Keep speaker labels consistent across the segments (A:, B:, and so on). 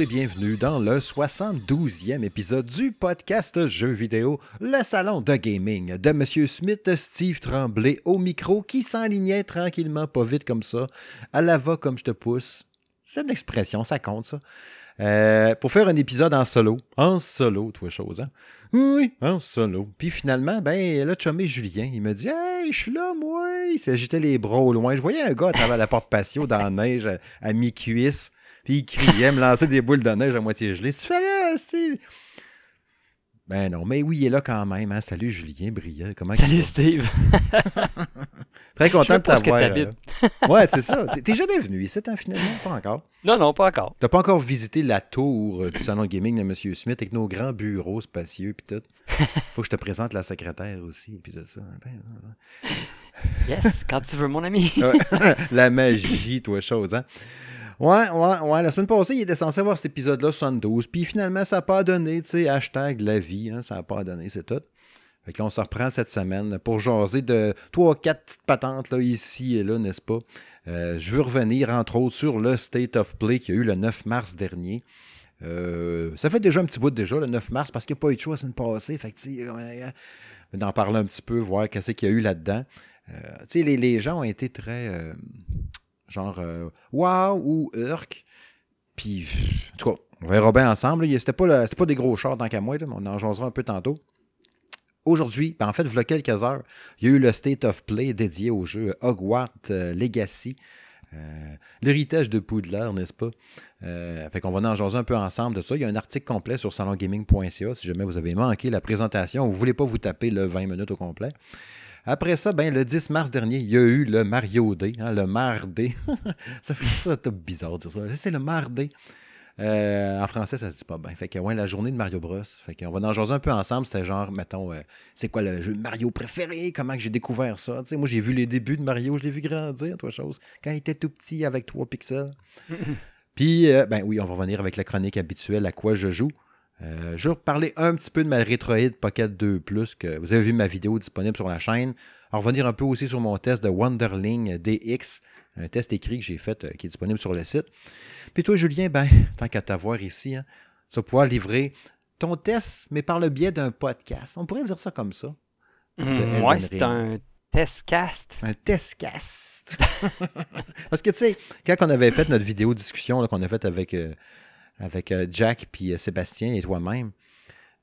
A: et bienvenue dans le 72e épisode du podcast Jeux vidéo, le salon de gaming de Monsieur Smith, Steve Tremblay au micro qui s'enlignait tranquillement, pas vite comme ça, à la va comme je te pousse. C'est une expression, ça compte ça. Euh, pour faire un épisode en solo. En solo, toi, chose, hein? Oui, en solo. Puis finalement, ben, là, chumé Julien, il me dit Hey, je suis là, moi. Il s'agitait les bras au loin. Je voyais un gars à travers la porte patio dans la neige à, à mi-cuisse. Puis il criait, me lançait des boules de neige à moitié gelées. Tu fais là, Steve? Ben non, mais oui, il est là quand même. Hein? Salut Julien Briel. Comment
B: Salut Steve.
A: Très content de t'avoir. euh, Ouais, c'est ça. T'es- jamais venu ici, hein, finalement? Pas encore.
B: Non, non, pas encore.
A: T'as pas encore visité la tour euh, du salon gaming de M. Smith avec nos grands bureaux spacieux puis tout? Faut que je te présente la secrétaire aussi puis tout ça. Ben,
B: Yes, quand tu veux, mon ami.
A: la magie, toi, chose, hein? Ouais, ouais, ouais. La semaine passée, il était censé avoir cet épisode-là 72. Puis finalement, ça n'a pas donné, tu sais, hashtag la vie, hein, ça n'a pas donné, c'est tout. Fait que là, on se reprend cette semaine pour jaser de trois, quatre petites patentes là, ici et là, n'est-ce pas? Euh, je veux revenir, entre autres, sur le State of Play qui a eu le 9 mars dernier. Euh, ça fait déjà un petit bout déjà, le 9 mars, parce qu'il n'y a pas eu de choix la semaine passée. Fait que, euh, d'en parler un petit peu, voir qu'est-ce qu'il y a eu là-dedans. Tu sais, les, les gens ont été très, genre, euh, wow ou urk. Puis, en tout cas, on verra bien ensemble. C'était pas, pas des gros chars tant qu'à moi, mais on en jasera un peu tantôt. Aujourd'hui, ben en fait, il y a quelques heures, il y a eu le State of Play dédié au jeu Hogwarts euh, Legacy. Euh, L'héritage de Poudlard, n'est-ce pas? Fait qu'on va en jaser un peu ensemble de ça. Il y a un article complet sur salongaming.ca si jamais vous avez manqué la présentation ou vous voulez pas vous taper le 20 minutes au complet. Après ça, ben, le 10 mars dernier, il y a eu le Mario Day, hein, le Mardé. ça fait ça bizarre de dire ça. C'est le Mardé. Euh, en français, ça se dit pas bien. Fait que, ouais, la journée de Mario Bros. Fait qu'on va en jaser un peu ensemble. C'était genre, mettons, euh, c'est quoi le jeu de Mario préféré? Comment que j'ai découvert ça? Tu sais, moi, j'ai vu les débuts de Mario, je l'ai vu grandir, toi, chose. Quand il était tout petit avec 3 pixels. Puis, euh, ben oui, on va revenir avec la chronique habituelle à quoi je joue. Euh, je vais parler un petit peu de ma Retroid Pocket 2 Plus, que vous avez vu ma vidéo disponible sur la chaîne. En revenir un peu aussi sur mon test de Wonderling DX, un test écrit que j'ai fait euh, qui est disponible sur le site. Puis toi, Julien, ben, tant qu'à t'avoir ici, hein, tu vas pouvoir livrer ton test, mais par le biais d'un podcast. On pourrait dire ça comme ça. Elden
B: ouais, c'est un test cast.
A: Un testcast. Parce que, tu sais, quand on avait fait notre vidéo discussion qu'on a faite avec, euh, avec euh, Jack, puis euh, Sébastien et toi-même,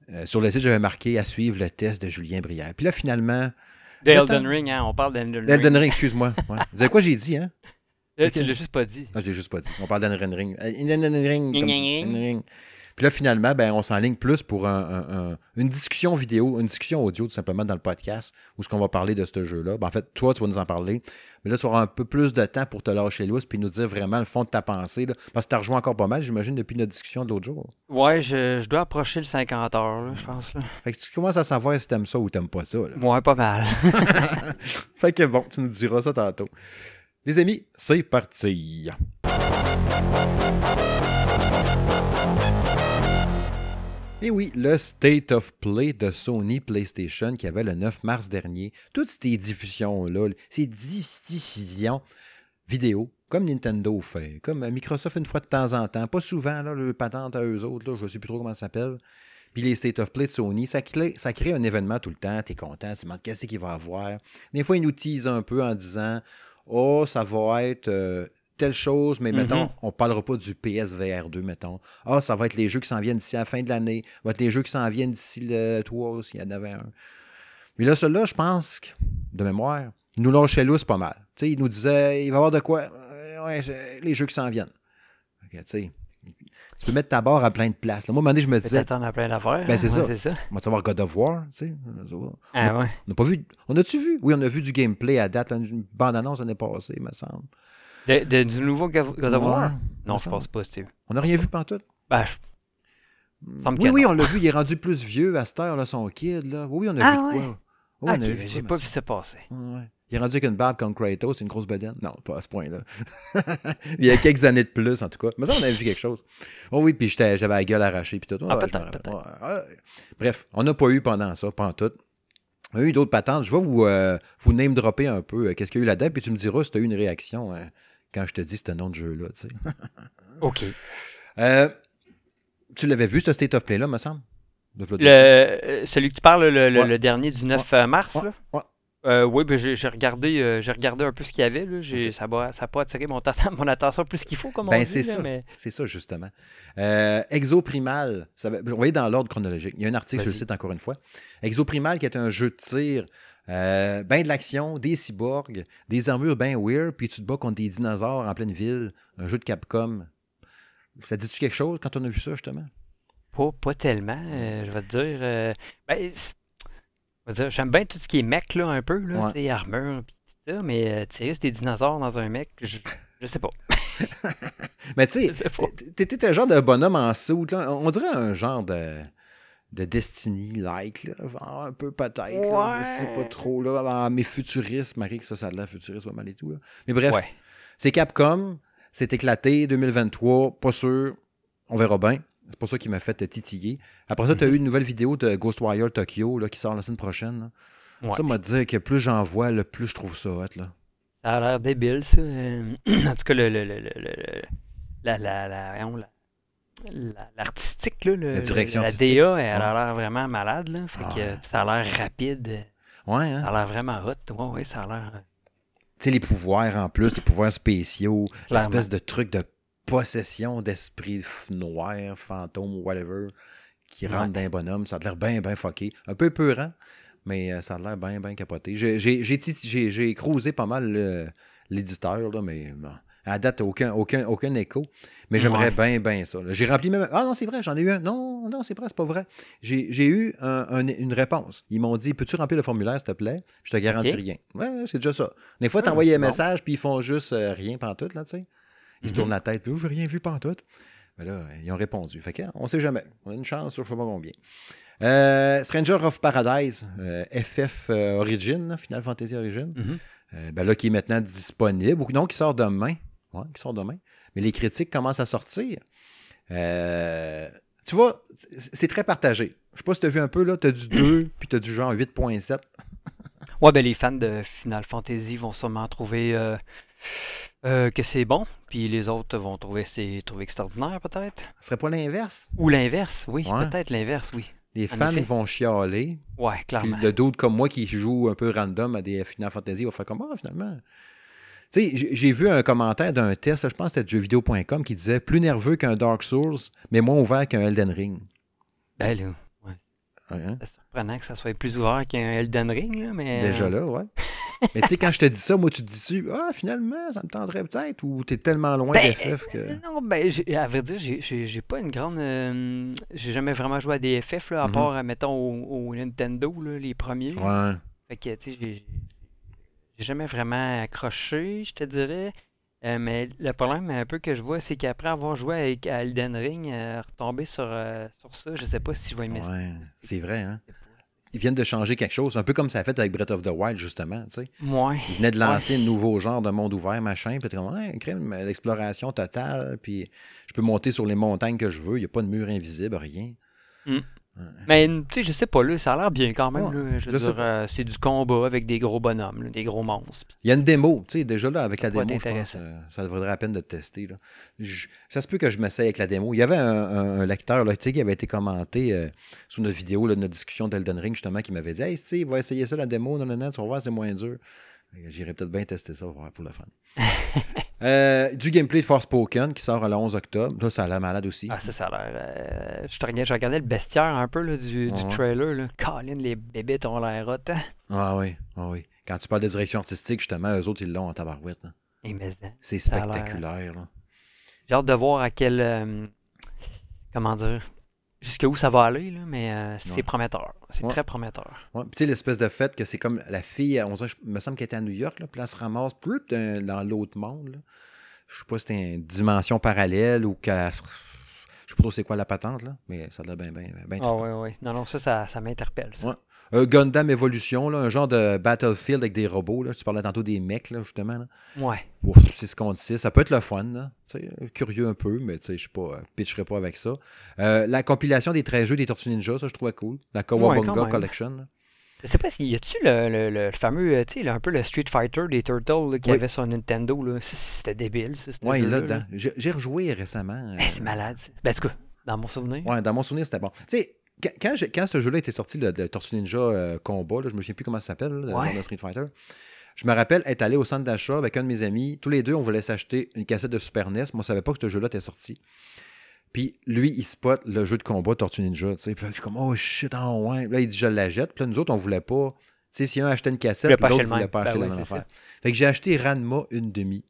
A: euh, sur le site, j'avais marqué à suivre le test de Julien Brière. Puis là, finalement,
B: De. Elden Ring, hein, on parle d'Elden Ring.
A: Elden Ring, excuse-moi. Ouais. Vous savez quoi j'ai dit, hein?
B: Là, tu l'as juste pas dit.
A: Ah, je l'ai juste pas dit. On parle d'Elden Ring. Elden Ring, Ring. Puis là, finalement, ben, on s'enligne plus pour un- un- un- une discussion vidéo, une discussion audio, tout simplement, dans le podcast, où ce qu'on va parler de ce jeu-là. Ben, en fait, toi, tu vas nous en parler. Mais là, tu auras un peu plus de temps pour te lâcher lousse puis nous dire vraiment le fond de ta pensée. là. Parce que tu as rejoint encore pas mal, j'imagine, depuis notre discussion de l'autre jour.
B: Ouais, je, je dois approcher le 50 heures, là, je pense. Là.
A: Fait que tu commences à savoir si t'aimes ça ou t'aimes pas ça. là.
B: Ouais, pas mal.
A: Fait que bon, tu nous diras ça tantôt. Les amis, c'est parti. Et oui, le State of Play de Sony PlayStation qui avait le 9 mars dernier, toutes ces diffusions-là, ces diffusions vidéo, comme Nintendo fait, comme Microsoft une fois de temps en temps, pas souvent, là, le patente à eux autres, là, je ne sais plus trop comment ça s'appelle. Puis les State of Play de Sony, ça crée, un événement tout le temps, tu es content, tu te demandes qu'est-ce qu'il va avoir. Des fois, ils nous teasent un peu en disant Oh, ça va être euh, telle chose, mais
B: Mhm.
A: mettons, on parlera pas du PSVR 2, mettons. Ah, ça va être les jeux qui s'en viennent d'ici à la fin de l'année. Ça va être les jeux qui s'en viennent d'ici le 3, s'il y en avait un. Mais là, celui-là, je pense, que, de mémoire, il nous lâchait lousse pas mal. Sais, il nous disait, il va y avoir de quoi? Euh, ouais, les jeux qui s'en viennent. Tu sais, tu peux mettre ta barre à plein de places. là. Moi, à un moment donné, je me disais,
B: a plein d'affaires.
A: Ben, c'est
B: hein, ouais, c'est ça.
A: on va savoir God of War, tu sais.
B: Ah ouais.
A: On n'a pas vu. On a-tu vu? Oui, on a vu du gameplay à date. là, une bande-annonce l'année passée, il me semble.
B: De, de- du nouveau God of War? Non, je pense pas, Steve.
A: On n'a rien vu pantoute?
B: Ben, je- semble
A: Oui, oui,
B: non.
A: on l'a vu. Il est rendu plus vieux à cette heure, là, son kid. Là. Oui, oui, on a
B: Ah,
A: vu
B: ouais.
A: quoi. Oui,
B: Ah,
A: on a
B: ok,
A: vu
B: j'ai
A: quoi,
B: pas vu ça passer.
A: Ouais. Il est rendu avec une barbe comme Kratos, c'est une grosse bedaine. Non, pas à ce point-là. Il y a quelques années de plus, en tout cas. Mais ça, on avait vu quelque chose. Oh oui, puis j'étais- j'avais la gueule arrachée, puis tout.
B: Ah,
A: Ouais,
B: peut-être.
A: Ouais. Bref, on n'a pas eu pendant ça, en tout. On a eu d'autres patentes. Je vais vous, euh, vous name dropper un peu euh, qu'est-ce qu'il y a eu là-dedans, puis tu me diras si tu as eu une réaction euh, quand je te dis ce nom de jeu-là. tu sais.
B: OK.
A: Euh, tu l'avais vu, ce State of Play-là, me semble? De
B: Le, euh, celui que tu parles, le, le-
A: Ouais.
B: le dernier du 9 euh, mars,
A: Ouais,
B: là? Euh, oui, ben j'ai regardé, euh, j'ai regardé un peu ce qu'il y avait. Là. Ça n'a ça pas attiré mon, atten- mon attention plus qu'il faut, comme on
A: Ben,
B: dit.
A: c'est ça.
B: mais-
A: C'est ça, justement. Euh, Exoprimal, ça va, y aller dans l'ordre chronologique. Il y a un article sur le site, encore une fois. Exoprimal, qui est un jeu de tir, euh, ben de l'action, des cyborgs, des armures ben weird, puis tu te bats contre des dinosaures en pleine ville. Un jeu de Capcom. Ça dit-tu quelque chose quand on a vu ça, justement?
B: Pas, pas tellement, euh, je vais te dire. euh, ben, je vais te dire, j'aime bien tout ce qui est mech, là, un peu, là,
A: Ouais.
B: tu sais, armure, pis tout ça, mais euh, tirer sur des dinosaures dans un mech, je, je sais pas.
A: Mais tu sais,
B: sais.
A: T'étais un genre de bonhomme en soute, là. On dirait un genre de, de Destiny-like, là. Genre un peu peut-être, là. Je sais pas
B: Ouais.
A: trop, là. Mais futuriste, Marie, que ça, ça a de l'air futuriste pas mal et tout, là. Mais bref,
B: Ouais.
A: c'est Capcom, c'est éclaté, 2023, pas sûr, on verra bien. C'est pour ça qu'il m'a fait titiller. Après ça, tu
B: Mhm.
A: as eu une nouvelle vidéo de Ghostwire Tokyo, là, qui sort la semaine prochaine, là.
B: Ouais.
A: Ça m'a dit que plus j'en vois, le plus je trouve ça hot, là.
B: Ça a l'air débile, ça. euh, en tout cas, le, le, le, le- le- la, la, la, voyons, la- la- l'artistique, là, le-
A: La direction
B: la. DA, elle a l'air vraiment malade, là. Fait
A: Ah
B: que
A: ouais.
B: ça a l'air rapide.
A: Ouais, hein?
B: Ça a l'air vraiment hot. Ouais, ouais, ça a l'air. euh,
A: Tu sais, les pouvoirs en plus, les pouvoirs spéciaux, l'espèce de truc de possession d'esprit noir, fantôme, whatever, qui
B: Ouais.
A: rentre dans un bonhomme. Ça a l'air bien, bien fucké. Un peu peurant, mais euh, ça a l'air bien, bien capoté. J'ai- cruisé pas mal le- l'éditeur, là, mais bon, à date, aucun, aucun, aucun écho. Mais j'aimerais bien, bien ça. J'ai rempli même. Ah non, c'est vrai, j'en ai eu un. Non, non, c'est vrai, c'est pas vrai. J'ai eu un- un- une réponse. Ils m'ont dit Peux-tu remplir le formulaire, s'il te plaît? Je te garantis rien. Ouais, c'est déjà ça. Des fois,
B: Ah,
A: t'envoies un
B: c'est bon.
A: message, puis ils font juste euh, rien pantoute, là, tu sais. Ils se
B: Mhm.
A: tournent la tête, puis oh, j'ai rien vu pantoute. Mais là, ils ont répondu. Fait que, on sait jamais. On a une chance sur je sais pas combien. Euh, Stranger of Paradise, euh, FF euh, Origin, là, Final Fantasy Origin.
B: mhm.
A: Euh, ben là, qui est maintenant disponible, ou non, qui sort demain. Ouais, qui sort demain. Mais les critiques commencent à sortir. Euh, tu vois, c'est très partagé. Je sais pas si tu as vu un peu, là, tu as du 2, puis tu as du genre 8.7.
B: Ouais, ben les fans de Final Fantasy vont sûrement trouver euh, euh, que c'est bon, puis les autres vont trouver c'est trouver extraordinaire peut-être.
A: Ce serait pas l'inverse?
B: Ou l'inverse, oui,
A: Ouais.
B: peut-être l'inverse, oui.
A: Les fans vont chialer,
B: Ouais,
A: puis
B: clairement.
A: le d'autres comme moi qui joue un peu random à des Final Fantasy va faire comme Ah, finalement. J'ai- vu un commentaire d'un test, je pense que c'était de jeuxvideo.com, qui disait plus nerveux qu'un Dark Souls, mais moins ouvert qu'un Elden Ring.
B: Ben là,
A: Ouais, hein?
B: c'est surprenant que ça soit plus ouvert qu'un Elden Ring, là, mais...
A: Déjà là, ouais. mais tu sais, quand je te dis ça, moi, tu te dis Ah, finalement, ça me tendrait peut-être, ou t'es tellement loin
B: Ben,
A: d'FF que.
B: euh, Non, ben, à vrai dire, j'ai- pas une grande. euh, j'ai jamais vraiment joué à des FF, là, à
A: Mhm.
B: part, euh, mettons, au, au Nintendo, là, les premiers.
A: Ouais.
B: Fait que, tu sais, j'ai j'ai jamais vraiment accroché, je te dirais. Euh, mais le problème un peu que je vois, c'est qu'après avoir joué avec à Elden Ring, euh, retomber sur, euh, sur ça, je sais pas si je vais aimer ça.
A: Ouais, c'est vrai, hein. Ils viennent de changer quelque chose, un peu comme ça a fait avec Breath of the Wild, justement, tu sais.
B: Ouais.
A: Ils venaient de lancer un nouveau genre de monde ouvert, machin, puis comme, ouais, crème, l'exploration totale, puis je peux monter sur les montagnes que je veux, il n'y a pas de mur invisible, rien.
B: Mais tu sais, je sais pas, là, ça a l'air bien quand même.
A: Ouais,
B: là. Je veux dire, euh, c'est du combat avec des gros bonhommes, là, des gros monstres.
A: Il y a une démo, tu sais, déjà là, avec la démo, je pense, euh, ça vaudrait la peine de tester. Là. Je- ça se peut que je m'essaye avec la démo. Il y avait un, un- un lecteur là, tu sais, qui avait été commenté euh, sous notre vidéo, là, notre discussion d'Elden Ring, justement, qui m'avait dit Hey, Steve, va essayer ça, la démo, non, non, non, tu vas voir, c'est moins dur. Que J'irais peut-être bien tester ça pour le fun. Euh, du gameplay de Forspoken qui sort le 11 octobre. Là, ça a l'air malade aussi.
B: Ah, ça, ça a l'air. euh, je, je regardais le bestiaire un peu là, du, du trailer. Là. Colin, les bébés ont l'air hot. hein?
A: Ah oui, ah oui. Quand tu parles de direction artistique, justement, eux autres, ils l'ont en tabarouette.
B: hein,
A: C'est
B: a l'air-
A: spectaculaire.
B: J'ai hâte de voir à quel. euh, comment dire Jusqu'où ça va aller, là, mais euh, c'est
A: Ouais.
B: prometteur. C'est
A: Ouais.
B: très prometteur.
A: Ouais. Puis tu sais, l'espèce de fait que c'est comme la fille, on dirait, je- me semble qu'elle était à New York, là, puis elle se ramasse plus dans, l'autre monde. là. Je sais pas si c'était une dimension parallèle ou qu'elle se... Je sais pas trop c'est quoi la patente, là, mais ça a l'air bien, bien, bien.
B: Ah, ouais, ouais. Non, non, ça, ça, ça m'interpelle. ça.
A: Ouais. Euh, Gundam Evolution, là, un genre de Battlefield avec des robots. Là. Tu parlais tantôt des mecs, là, justement. Là.
B: Ouais.
A: Ouf, c'est ce qu'on dit. Ça peut être le fun. Là. Euh, curieux un peu, mais je pas, euh, pitcherai pas avec ça. Euh, la compilation des 13 jeux des Tortues Ninja, ça, je trouvais cool. La Kawabunga. Collection. là.
B: Je sais pas s'il y a-tu le, le, le fameux, tu sais, un peu le Street Fighter des Turtles qu'il y
A: Oui.
B: avait sur Nintendo. Là. C'était débile, jeu-là,
A: là-dedans.
B: là.
A: J'ai rejoué récemment.
B: Eh, c'est malade. Ben, en tout cas, dans mon souvenir.
A: Ouais, dans mon souvenir, c'était bon. Tu sais, quand, ce jeu-là était sorti, le, le Tortue Ninja euh, Combat, là, je me souviens plus comment ça s'appelle, le
B: Ouais.
A: genre de Street Fighter. Je me rappelle être allé au centre d'achat avec un de mes amis. Tous les deux, on voulait s'acheter une cassette de Super NES. Moi, je savais pas que ce jeu-là était sorti. Puis lui, il spot le jeu de combat Tortue Ninja. Puis là, je suis comme, oh shit, ah ouais. Puis Là, il dit, je la jette. Puis là, nous autres, on voulait pas. Tu sais, si un achetait une cassette, l'autre
B: le
A: voulait pas
B: Ben
A: acheter
B: oui,
A: la même affaire. Fait que j'ai acheté Ranma une demi.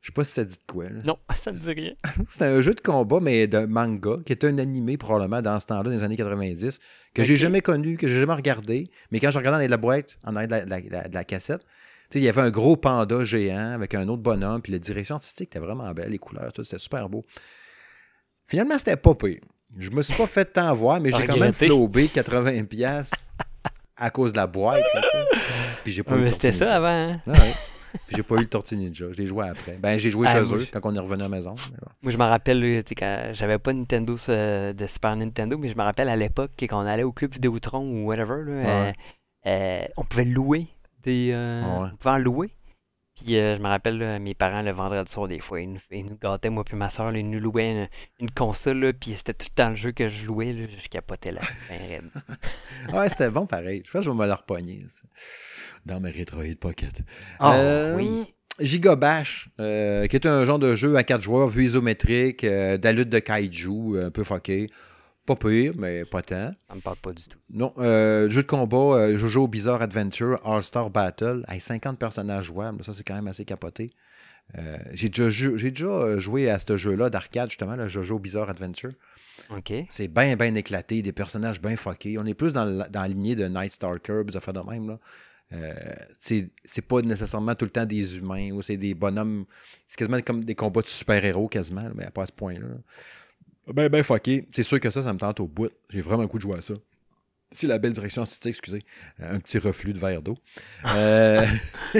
A: Je sais pas si ça dit de quoi. là.
B: Non, ça me dit rien.
A: C'était un jeu de combat, mais de manga, qui était un animé probablement dans ce temps-là, dans les années 90, que j'ai
B: Ok.
A: jamais connu, que j'ai jamais regardé. Mais quand je regardais dans la boîte, en arrière de la, cassette, il y avait un gros panda géant avec un autre bonhomme, puis la direction artistique était vraiment belle, les couleurs, tout, c'était super beau. Finalement, c'était pas pire. Je me suis pas fait tant voir, mais j'ai quand même flobé 80$ piastres à cause de la boîte. là. Puis j'ai pas
B: Ouais, C'était ça avant. hein.
A: Ah ouais. Puis j'ai pas eu le Tortue Ninja. Je l'ai joué après. Ben, j'ai joué
B: Ah,
A: chez eux
B: je-
A: quand on est revenu à la maison. mais bon.
B: Moi, je me rappelle, sais, quand j'avais pas Nintendo euh, de Super Nintendo, mais je me rappelle à l'époque quand on allait au club Vidéotron ou whatever, là, euh, euh, on pouvait louer des. euh,
A: ouais.
B: On pouvait en louer. Puis euh, je me rappelle, là, mes parents, le vendredi soir, des fois, ils nous, ils nous gâtaient, moi puis ma soeur, ils nous louaient une, une console, là, puis c'était tout le temps le jeu que je jouais, là, je capotais. Ben raide.
A: Ah Ouais, c'était bon pareil. Je pense que je vais me le repogner. ça. Dans mes Retroid Pocket. Euh,
B: oui.
A: Gigabash, euh, qui est un genre de jeu à quatre joueurs, vue isométrique, euh, de la lutte de kaiju, euh, un peu fucké. Pas pire, mais pas tant.
B: Ça me parle pas du tout.
A: Non, euh, jeu de combat, euh, Jojo Bizarre Adventure, All-Star Battle, avec 50 personnages jouables, ça c'est quand même assez capoté. Euh, j'ai déjà, joué à ce jeu-là d'arcade, justement, le Jojo Bizarre Adventure. C'est bien, bien éclaté, des personnages bien fuckés. On est plus dans, la- dans la lignée de Night Stalker, des affaires de même. Là. Euh, c'est c'est pas nécessairement tout le temps des humains ou c'est des bonhommes. C'est quasiment comme des combats de super-héros, quasiment, mais pas à ce point-là. Ben, ben fucké. C'est sûr que ça, ça me tente au bout. J'ai vraiment le coup de jouer à ça. C'est la belle direction artistique, excusez. Euh, Un petit reflux de verre d'eau. Euh,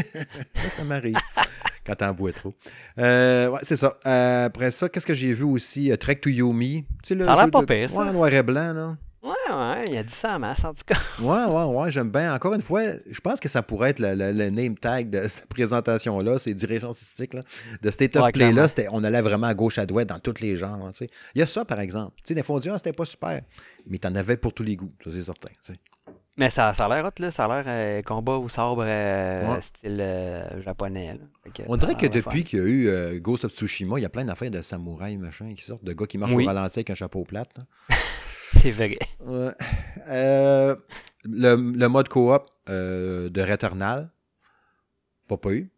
A: ça m'arrive quand t'en bois trop. Euh, ouais, c'est ça. Euh, après ça, qu'est-ce que j'ai vu aussi? Trek to Yomi. Tu sais, le
B: Ça
A: jeu
B: pas
A: de-
B: pire, ça.
A: Ouais, noir et blanc, là.
B: Ouais, ouais, il a dit ça en masse, en tout cas.
A: Ouais, ouais, ouais, j'aime bien. Encore une fois, je pense que ça pourrait être le, le- le name tag de cette présentation-là, ces directions artistiques, là, de State of
B: Ouais,
A: Play-là. On allait vraiment à gauche, à droite, dans tous les genres. Il y a ça, par exemple. Tu sais, des dit, ah, c'était pas super, mais t'en avais pour tous les goûts, ça, c'est certain. tu sais.
B: Mais ça, ça a l'air hot, là. Ça a l'air euh, combat au sabre euh,
A: Ouais.
B: style euh, japonais, que
A: On dirait que depuis qu'il y a eu Ghost of Tsushima, il y a plein d'affaires de samouraïs, machin, qui sortent, de gars qui marchent
B: Oui.
A: au ralenti avec un chapeau plate.
B: C'est vrai.
A: Ouais. Euh, le, le mode coop euh, de Returnal, pas pas eu.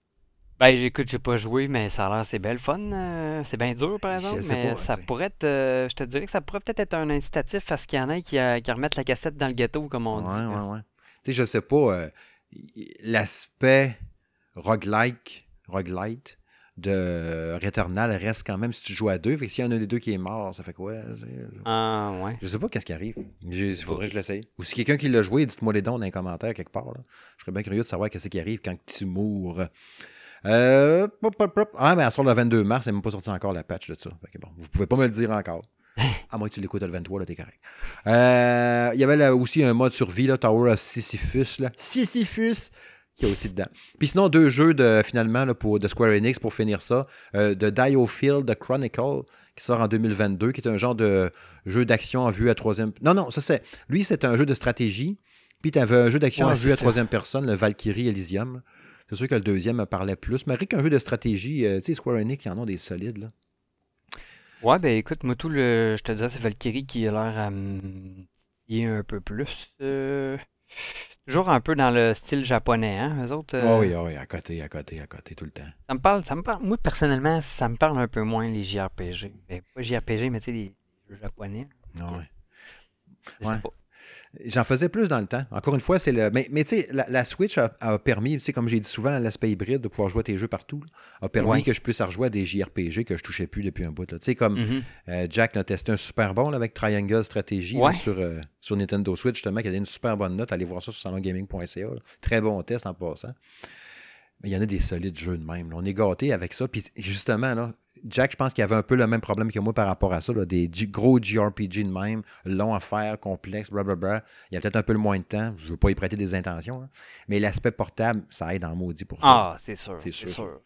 B: Ben, j'écoute, j'ai pas joué, mais ça a l'air, c'est belle fun. euh, c'est bien dur, par exemple, mais
A: pas,
B: ça pourrait être, euh, je te dirais que ça pourrait peut-être être un incitatif à ce qu'il y en ait qui, euh, qui remettent la cassette dans le gâteau, comme on
A: Ouais,
B: dit.
A: ouais, ouais. Tu sais, je sais pas, l'aspect roguelike, roguelite de Returnal reste quand même si tu joues à deux. Fait que s'il y en a un des deux qui est mort, ça fait quoi?
B: Ah, ouais.
A: Je sais pas qu'est-ce qui arrive. Il faudrait que je l'essaye. Ou si quelqu'un qui l'a joué, dites-moi les dons dans les commentaires quelque part. là. Je serais bien curieux de savoir qu'est-ce qui arrive quand tu mours. Euh, pop, pop, pop. Ah, mais sur le 22 mars, c'est même pas sorti encore la patch de ça. Fait que bon, vous pouvez pas me le dire encore. À moins que tu l'écoutes le 23, là, t'es correct. Euh, Il y avait là aussi un mode survie, là, Tower of Sisyphus. Là. Sisyphus! Qui est aussi dedans. Puis sinon, deux jeux de, finalement là, pour, de Square Enix pour finir ça. Euh, de Diofield The Chronicle, qui sort en 2022, qui est un genre de jeu d'action en vue à troisième... Non, non, ça c'est... Lui, c'est un jeu de stratégie. Puis tu avais un jeu d'action
B: Ouais,
A: en vue à troisième personne, le Valkyrie Elysium. C'est sûr que le deuxième me parlait plus. Mais rien qu'un jeu de stratégie, euh, tu sais, Square Enix, ils en ont des solides, là.
B: Ouais, ben écoute, moi, tout le. Je te disais, c'est Valkyrie qui a l'air à me titiller un peu plus. euh, Toujours un peu dans le style japonais, hein, eux autres.
A: Ah
B: euh,
A: oui, ah oui, à côté, à côté, à côté, tout le temps.
B: Ça me parle, ça me parle. Moi, personnellement, ça me parle un peu moins les JRPG. Ben, pas JRPG, mais tu sais, les jeux japonais.
A: Ah.
B: Je sais
A: Ouais. J'en faisais plus dans le temps. Encore une fois, c'est le. Mais, mais tu sais, la, la Switch a, a permis, tu sais, comme j'ai dit souvent, l'aspect hybride de pouvoir jouer à tes jeux partout, là, a permis
B: Ouais.
A: que je puisse rejouer à des JRPG que je touchais plus depuis un bout. Tu sais, comme
B: Mhm.
A: euh, Jack a testé un super bon là, avec Triangle Strategy là, sur, euh, sur Nintendo Switch, justement, qui a donné une super bonne note. Allez voir ça sur salongaming.ca. Très bon test en passant. Mais il y en a des solides jeux de même. On est gâtés avec ça. Puis justement, là, Jack, je pense qu'il avait un peu le même problème que moi par rapport à ça. là, des gros JRPG de même, longs à faire, complexes, blablabla. Il y a peut-être un peu le moins de temps. Je veux pas y prêter des intentions. hein. Mais l'aspect portable, ça aide en maudit pour ça.
B: Ah, c'est sûr.
A: C'est sûr,
B: sûr.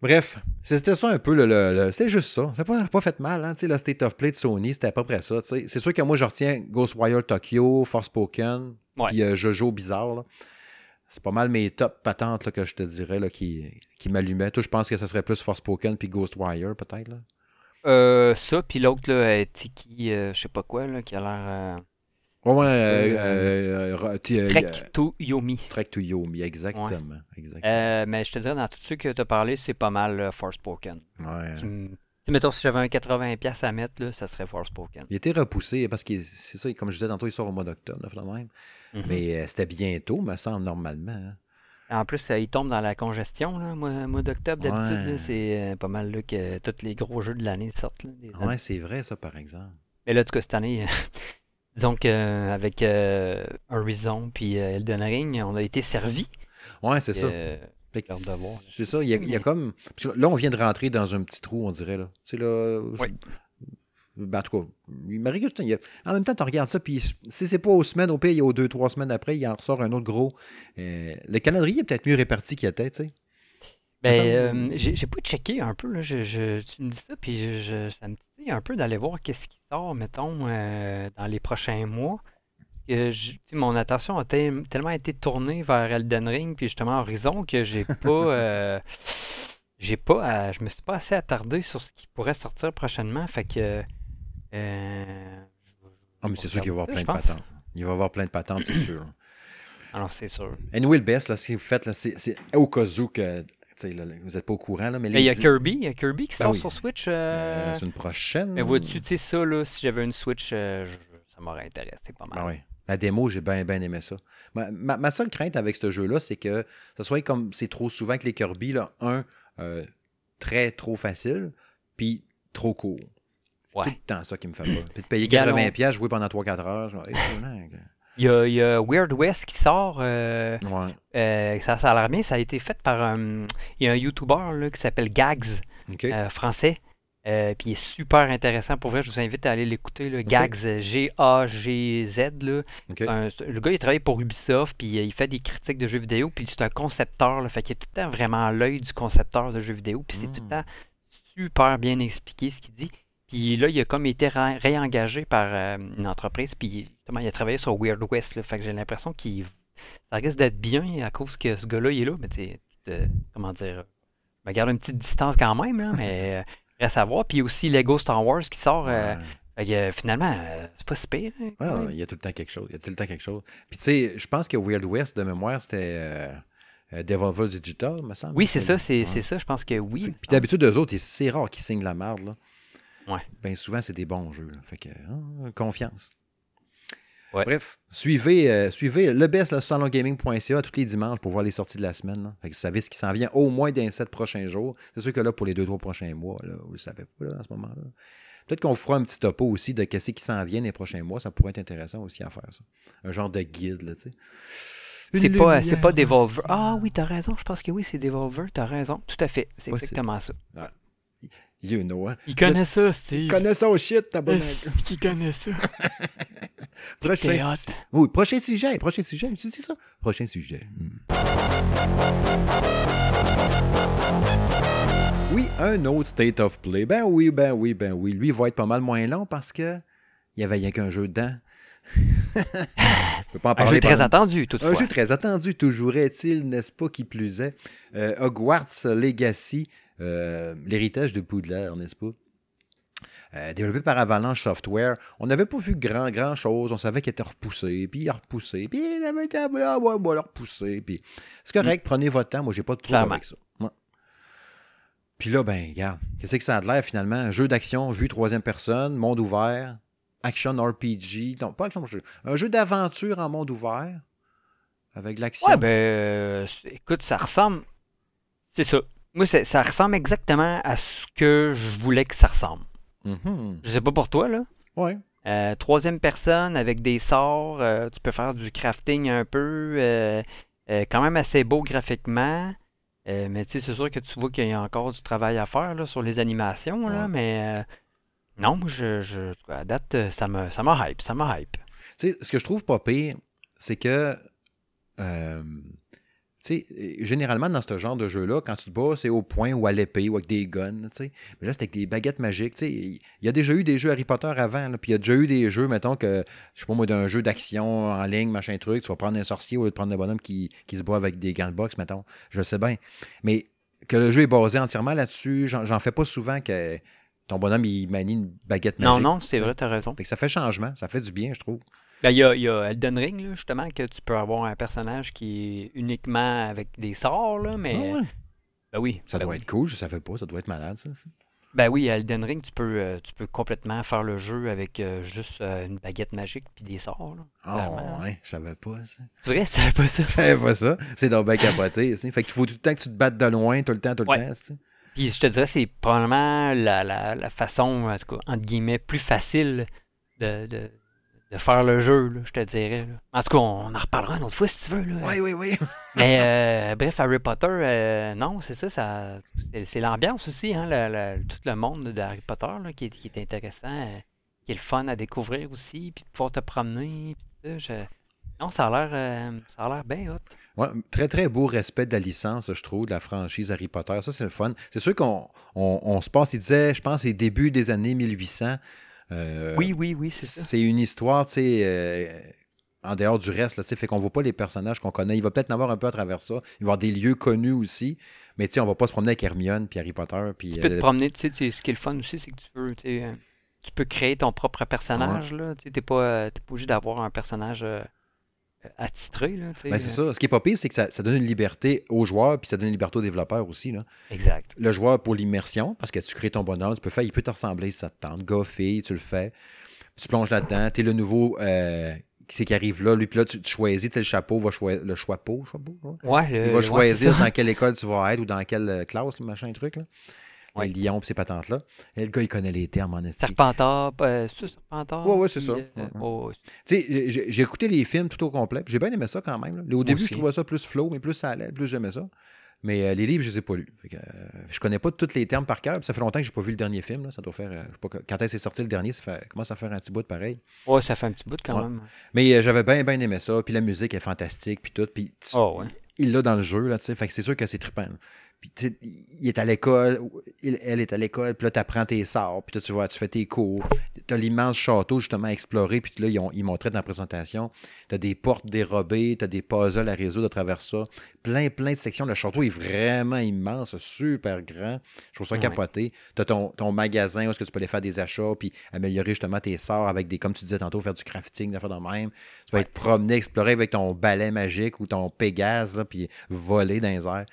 A: Bref, c'était ça un peu le. le- le- c'est juste ça. Ça n'a pas, pas fait mal, hein. Tu sais, le State of Play de Sony, c'était à peu près ça. C'est sûr que moi, je retiens Ghostwire Tokyo, Forspoken, puis euh, Jojo Bizarre. là. C'est pas mal mes top patentes là, que je te dirais là, qui, qui m'allumaient. Toi, je pense que ça serait plus Forspoken puis Ghostwire, peut-être.
B: Euh, ça, puis l'autre, là, euh, Tiki, euh, je sais pas quoi, là, qui a l'air.
A: Ouais, ouais.
B: Euh,
A: Euh, euh, euh, euh,
B: Trek
A: euh,
B: to Yomi.
A: Trek to Yomi, exactement. exactement.
B: Euh, mais je te dirais, dans tous ceux que tu as parlé, c'est pas mal euh, Forspoken.
A: Ouais.
B: Qui mettons, si j'avais un 80$ à mettre, là, ça serait Forspoken.
A: Il était repoussé parce que c'est ça, comme je disais tantôt, il sort au mois d'octobre, même.
B: Mhm.
A: Mais euh, c'était bientôt, me semble, normalement. hein.
B: En plus, euh, il tombe dans la congestion, là, mois, mois d'octobre, d'habitude.
A: Ouais.
B: C'est euh, pas mal là, que tous les gros jeux de l'année sortent. là, des-
A: Ouais, c'est vrai, ça, par exemple.
B: Mais là, en tout cas, cette année, disons qu'avec Horizon puis Elden Ring, on a été servi.
A: Ouais, c'est ça. C'est ça. Il y, a, il y a comme. Là, on vient de rentrer dans un petit trou, on dirait. Là. Tu sais, là. je-
B: Oui.
A: Ben, en tout cas, il m'arrive tout le temps, il y a- En même temps, tu regardes ça, puis si c'est pas aux semaines, au pire, il y a aux deux, trois semaines après, il en ressort un autre gros. Euh, le calendrier est peut-être mieux réparti qu'il était, tu sais.
B: Ben, euh, j'ai pas checké un peu, là, je, je- tu me dis ça, puis je, je- ça me titille un peu d'aller voir qu'est-ce qui sort, mettons, euh, dans les prochains mois. Que je- mon attention a tel- tellement été tournée vers Elden Ring, puis justement Horizon, que j'ai pas, euh, j'ai pas, à- je me suis pas assez attardé sur ce qui pourrait sortir prochainement, fait que, euh,
A: Ah, mais c'est sûr qu'il va y avoir plein de patentes. Il va y avoir plein de patentes, c'est sûr.
B: alors c'est sûr.
A: Anyway, le best, là, ce que vous faites, là, c'est c'est au cas où que. là, vous n'êtes pas au courant, là, mais
B: Mais il y a Kirby, il y a Kirby qui
A: Ben
B: sort
A: oui.
B: sur Switch.
A: euh,
B: euh,
A: semaine prochaine.
B: Mais vois-tu, tu sais, ça, là, si j'avais une Switch, euh, je- ça m'aurait intéressé pas mal.
A: Ben oui. La démo, j'ai bien bien aimé ça. Ma, ma- ma seule crainte avec ce jeu-là, c'est que ce soit comme c'est trop souvent que les Kirby, là, un, euh, très trop facile, puis trop court. C'est
B: Ouais.
A: tout le temps ça qui me fait peur. Puis de payer
B: Galon.
A: 80$, piastres, jouer pendant 3-4 heures. Hey.
B: Il y a, il y a Weird West qui sort. euh,
A: ouais.
B: euh, ça, ça a l'air bien. Ça a été fait par. un- il y a un YouTuber là, qui s'appelle Gags, français. Euh, puis il est super intéressant. Pour vrai, je vous invite à aller l'écouter. là. Gags, euh, G-A-G-Z. Un- le gars, il travaille pour Ubisoft, puis euh, il fait des critiques de jeux vidéo, puis c'est un concepteur, là, fait qu'il a tout le temps vraiment l'œil du concepteur de jeux vidéo, puis c'est tout le
A: Mm.
B: temps super bien expliqué ce qu'il dit. Puis là, il a comme été ré- réengagé par euh, une entreprise, puis il a travaillé sur Weird West, là, fait que j'ai l'impression qu'il ça risque d'être bien à cause que ce gars-là, il est là, mais tu sais, comment dire, je me garde une petite distance quand même, là, mais reste à voir. Puis aussi Lego Star Wars qui sort, euh,
A: Ouais.
B: euh, finalement, euh, c'est pas si pire. hein,
A: Ouais, il y a tout le temps quelque chose. Il y a tout le temps quelque chose. Puis tu sais, je pense que Weird West, de mémoire, c'était euh, Devolver Digital, me semble.
B: Oui, c'est ça, c'est
A: Ouais.
B: ça, je pense que oui.
A: Fait- Puis d'habitude, eux autres, c'est rare qu'ils signent la merde. Là.
B: Ouais.
A: Ben souvent, c'est des bons jeux. là. Fait que, hein, confiance.
B: Ouais.
A: Bref, suivez, euh, suivez le best, le salongaming.ca tous les dimanches pour voir les sorties de la semaine. là. Fait que vous savez ce qui s'en vient au moins dans les sept prochains jours. C'est sûr que là, pour les deux, trois prochains mois, là, vous le savez pas là, à ce moment-là. Peut-être qu'on fera un petit topo aussi de qu'est-ce qui s'en vient les prochains mois. Ça pourrait être intéressant aussi à faire ça. Un genre de guide, là, tu sais.
B: C'est pas, c'est pas Devolver. Ah oui, t'as raison, je pense que oui, c'est Devolver, t'as raison. Tout à fait, c'est exactement ça.
A: You know, hein.
B: Il connaît ça, Steve.
A: Il connaît ça au shit, ta bonne.
B: Qui connaît ça.
A: Prochain,
B: hot.
A: oui, prochain sujet, prochain sujet, tu dis ça? Prochain sujet. Hmm. Oui, un autre State of Play. Ben oui, ben oui, ben oui. Lui, il va être pas mal moins long parce que il y avait rien qu'un jeu dedans. Je peux pas en
B: Un
A: parler
B: jeu très
A: pendant-
B: attendu,
A: Un
B: toutefois.
A: jeu très attendu, toujours est-il, n'est-ce pas, qui plus est. Euh, Hogwarts Legacy, euh, l'héritage de Poudlard, n'est-ce pas? Euh, développé par Avalanche Software. On n'avait pas vu grand, grand chose. On savait qu'il était repoussé, puis il a repoussé, puis il avait été, ah, ouais, ouais, repousser. Puis c'est correct, prenez votre temps. Moi, j'ai pas de trouble avec ça. Ouais. Puis là, ben, regarde, qu'est-ce que ça a de l'air finalement? Un jeu d'action, vue troisième personne, monde ouvert, action RPG. Non, pas action RPG. Un jeu d'aventure en monde ouvert, avec l'action.
B: Ouais, ben, euh, écoute, ça ressemble. C'est ça. Moi, ça ressemble exactement à ce que je voulais que ça ressemble.
A: Mhm.
B: Je sais pas pour toi, là.
A: Ouais.
B: Euh, troisième personne avec des sorts, euh, tu peux faire du crafting un peu, euh, euh, quand même assez beau graphiquement. Euh, mais tu sais, c'est sûr que tu vois qu'il y a encore du travail à faire là, sur les animations, là,
A: Ouais.
B: mais euh, non, moi, je, je, à date, ça me, ça m'a hype, ça m'a hype.
A: Tu sais, ce que je trouve pas pire, c'est que, euh, sais, généralement dans ce genre de jeu-là, quand tu te bats, c'est au point ou à l'épée ou avec des guns, tu sais. Mais là, c'est avec des baguettes magiques, tu sais. Il y a déjà eu des jeux Harry Potter avant, puis il y a déjà eu des jeux, mettons que, je sais pas moi, d'un jeu d'action en ligne, machin truc, tu vas prendre un sorcier au lieu de prendre un bonhomme qui, qui se bat avec des gants de boxe, mettons. Je le sais bien. Mais que le jeu est basé entièrement là-dessus, j'en fais pas souvent que ton bonhomme, il manie une baguette
B: Non,
A: magique.
B: non, c'est
A: tu sais.
B: vrai, t'as raison.
A: Fait que ça fait changement, ça fait du bien, je trouve.
B: Ben, il y a, il y a Elden Ring, là, justement, que tu peux avoir un personnage qui est uniquement avec des sorts, là, mais...
A: Ah ouais.
B: Ben oui.
A: Ça
B: ben
A: doit
B: oui.
A: être cool, je savais pas, ça doit être malade, ça. ça.
B: Ben oui, à Elden Ring, tu peux, euh, tu peux complètement faire le jeu avec euh, juste euh, une baguette magique puis des sorts, là.
A: Ah
B: Clairement.
A: ouais, je savais pas ça.
B: C'est vrai, tu savais pas ça?
A: Je savais pas ça. C'est donc bien capoté. Fait qu'il faut tout le temps que tu te battes de loin, tout le temps, tout le
B: Ouais.
A: temps. tu sais.
B: Puis je te dirais, c'est probablement la, la, la façon, en tout cas, entre guillemets, plus facile de, de, de faire le jeu, là, je te dirais. là. En tout cas, on en reparlera une autre fois si tu veux. Là.
A: Oui, oui, oui.
B: Mais euh, bref, Harry Potter, euh, non, c'est ça, ça c'est, c'est l'ambiance aussi, hein, le- le- tout le monde de Harry Potter là, qui, est, qui est intéressant, euh, qui est le fun à découvrir aussi, puis de pouvoir te promener. Puis tout ça, je- Non, ça a l'air, euh, ça a l'air bien hot.
A: Ouais, très, très beau respect de la licence, je trouve, de la franchise Harry Potter. Ça, c'est le fun. C'est sûr qu'on on, on se passe, il disait, je pense, c'est début des années 1800. Euh,
B: oui, oui, oui, c'est ça.
A: C'est une histoire, tu sais, euh, en dehors du reste, là, tu sais, fait qu'on voit pas les personnages qu'on connaît. Il va peut-être en avoir un peu à travers ça. Il va y avoir des lieux connus aussi, mais tu sais, on va pas se promener avec Hermione puis Harry Potter. Puis,
B: Tu peux te
A: euh,
B: promener, tu sais, ce qui est le fun aussi, c'est que tu peux, tu sais, tu peux créer ton propre personnage, là. Tu sais, t'es pas, obligé d'avoir un personnage attitré, là,
A: ben, c'est ça. Ce qui est pas pire, c'est que ça, ça donne une liberté aux joueurs, puis ça donne une liberté aux développeurs aussi. Là.
B: Exact.
A: Le joueur pour l'immersion, parce que tu crées ton bonhomme, tu peux faire, il peut te ressembler si ça te tente. Gars, fille, tu le fais. Tu plonges là-dedans. Tu es le nouveau euh, qui c'est qui arrive là. Lui, puis là, tu, tu choisis, tu le chapeau, va choisir le chapeau, chapeau, ouais. Il va choisir dans quelle école tu vas être ou dans quelle euh, classe, le machin truc. Là.
B: Ouais.
A: Les lions, ces patentes-là. Et le gars, il connaît les termes en esti.
B: Serpentard, euh, Serpentard?
A: Ouais, ouais, c'est ça.
B: euh.
A: Tu sais, j'ai écouté les films tout au complet. J'ai bien aimé ça quand même. là. Au début,
B: aussi.
A: je trouvais ça plus flow, mais plus ça allait, plus j'aimais ça. Mais euh, les livres, je les ai pas lus. Que, euh, je connais pas tous les termes par cœur. Ça fait longtemps que j'ai pas vu le dernier film. là. Ça doit faire. euh, je sais pas quand est-ce c'est sorti le dernier. Ça fait, commence à faire un petit bout de pareil.
B: Ouais, ça fait un petit bout quand
A: Ouais.
B: même.
A: Mais euh, j'avais bien, bien aimé ça. Puis la musique est fantastique. Puis tout. Puis
B: Oh, ouais.
A: il l'a dans le jeu. Là, tu sais. fait que c'est sûr que c'est trippant. là. Puis tu sais, il est à l'école, elle est à l'école, puis là, tu apprends tes sorts, puis là, tu vois, tu fais tes cours. Tu as l'immense château, justement, à explorer, puis là, ils, ont, ils montraient dans la présentation. Tu as des portes dérobées, tu as des puzzles à résoudre à travers ça. Plein, plein de sections. Le château est vraiment immense, super grand. Je trouve ça
B: Ouais.
A: capoté. Tu as ton, ton magasin où est-ce que tu peux aller faire des achats, puis améliorer justement tes sorts avec des, comme tu disais tantôt, faire du crafting, des affaires de même. Tu vas
B: Ouais.
A: être promené, explorer avec ton balai magique ou ton Pégase, là, puis voler dans les airs.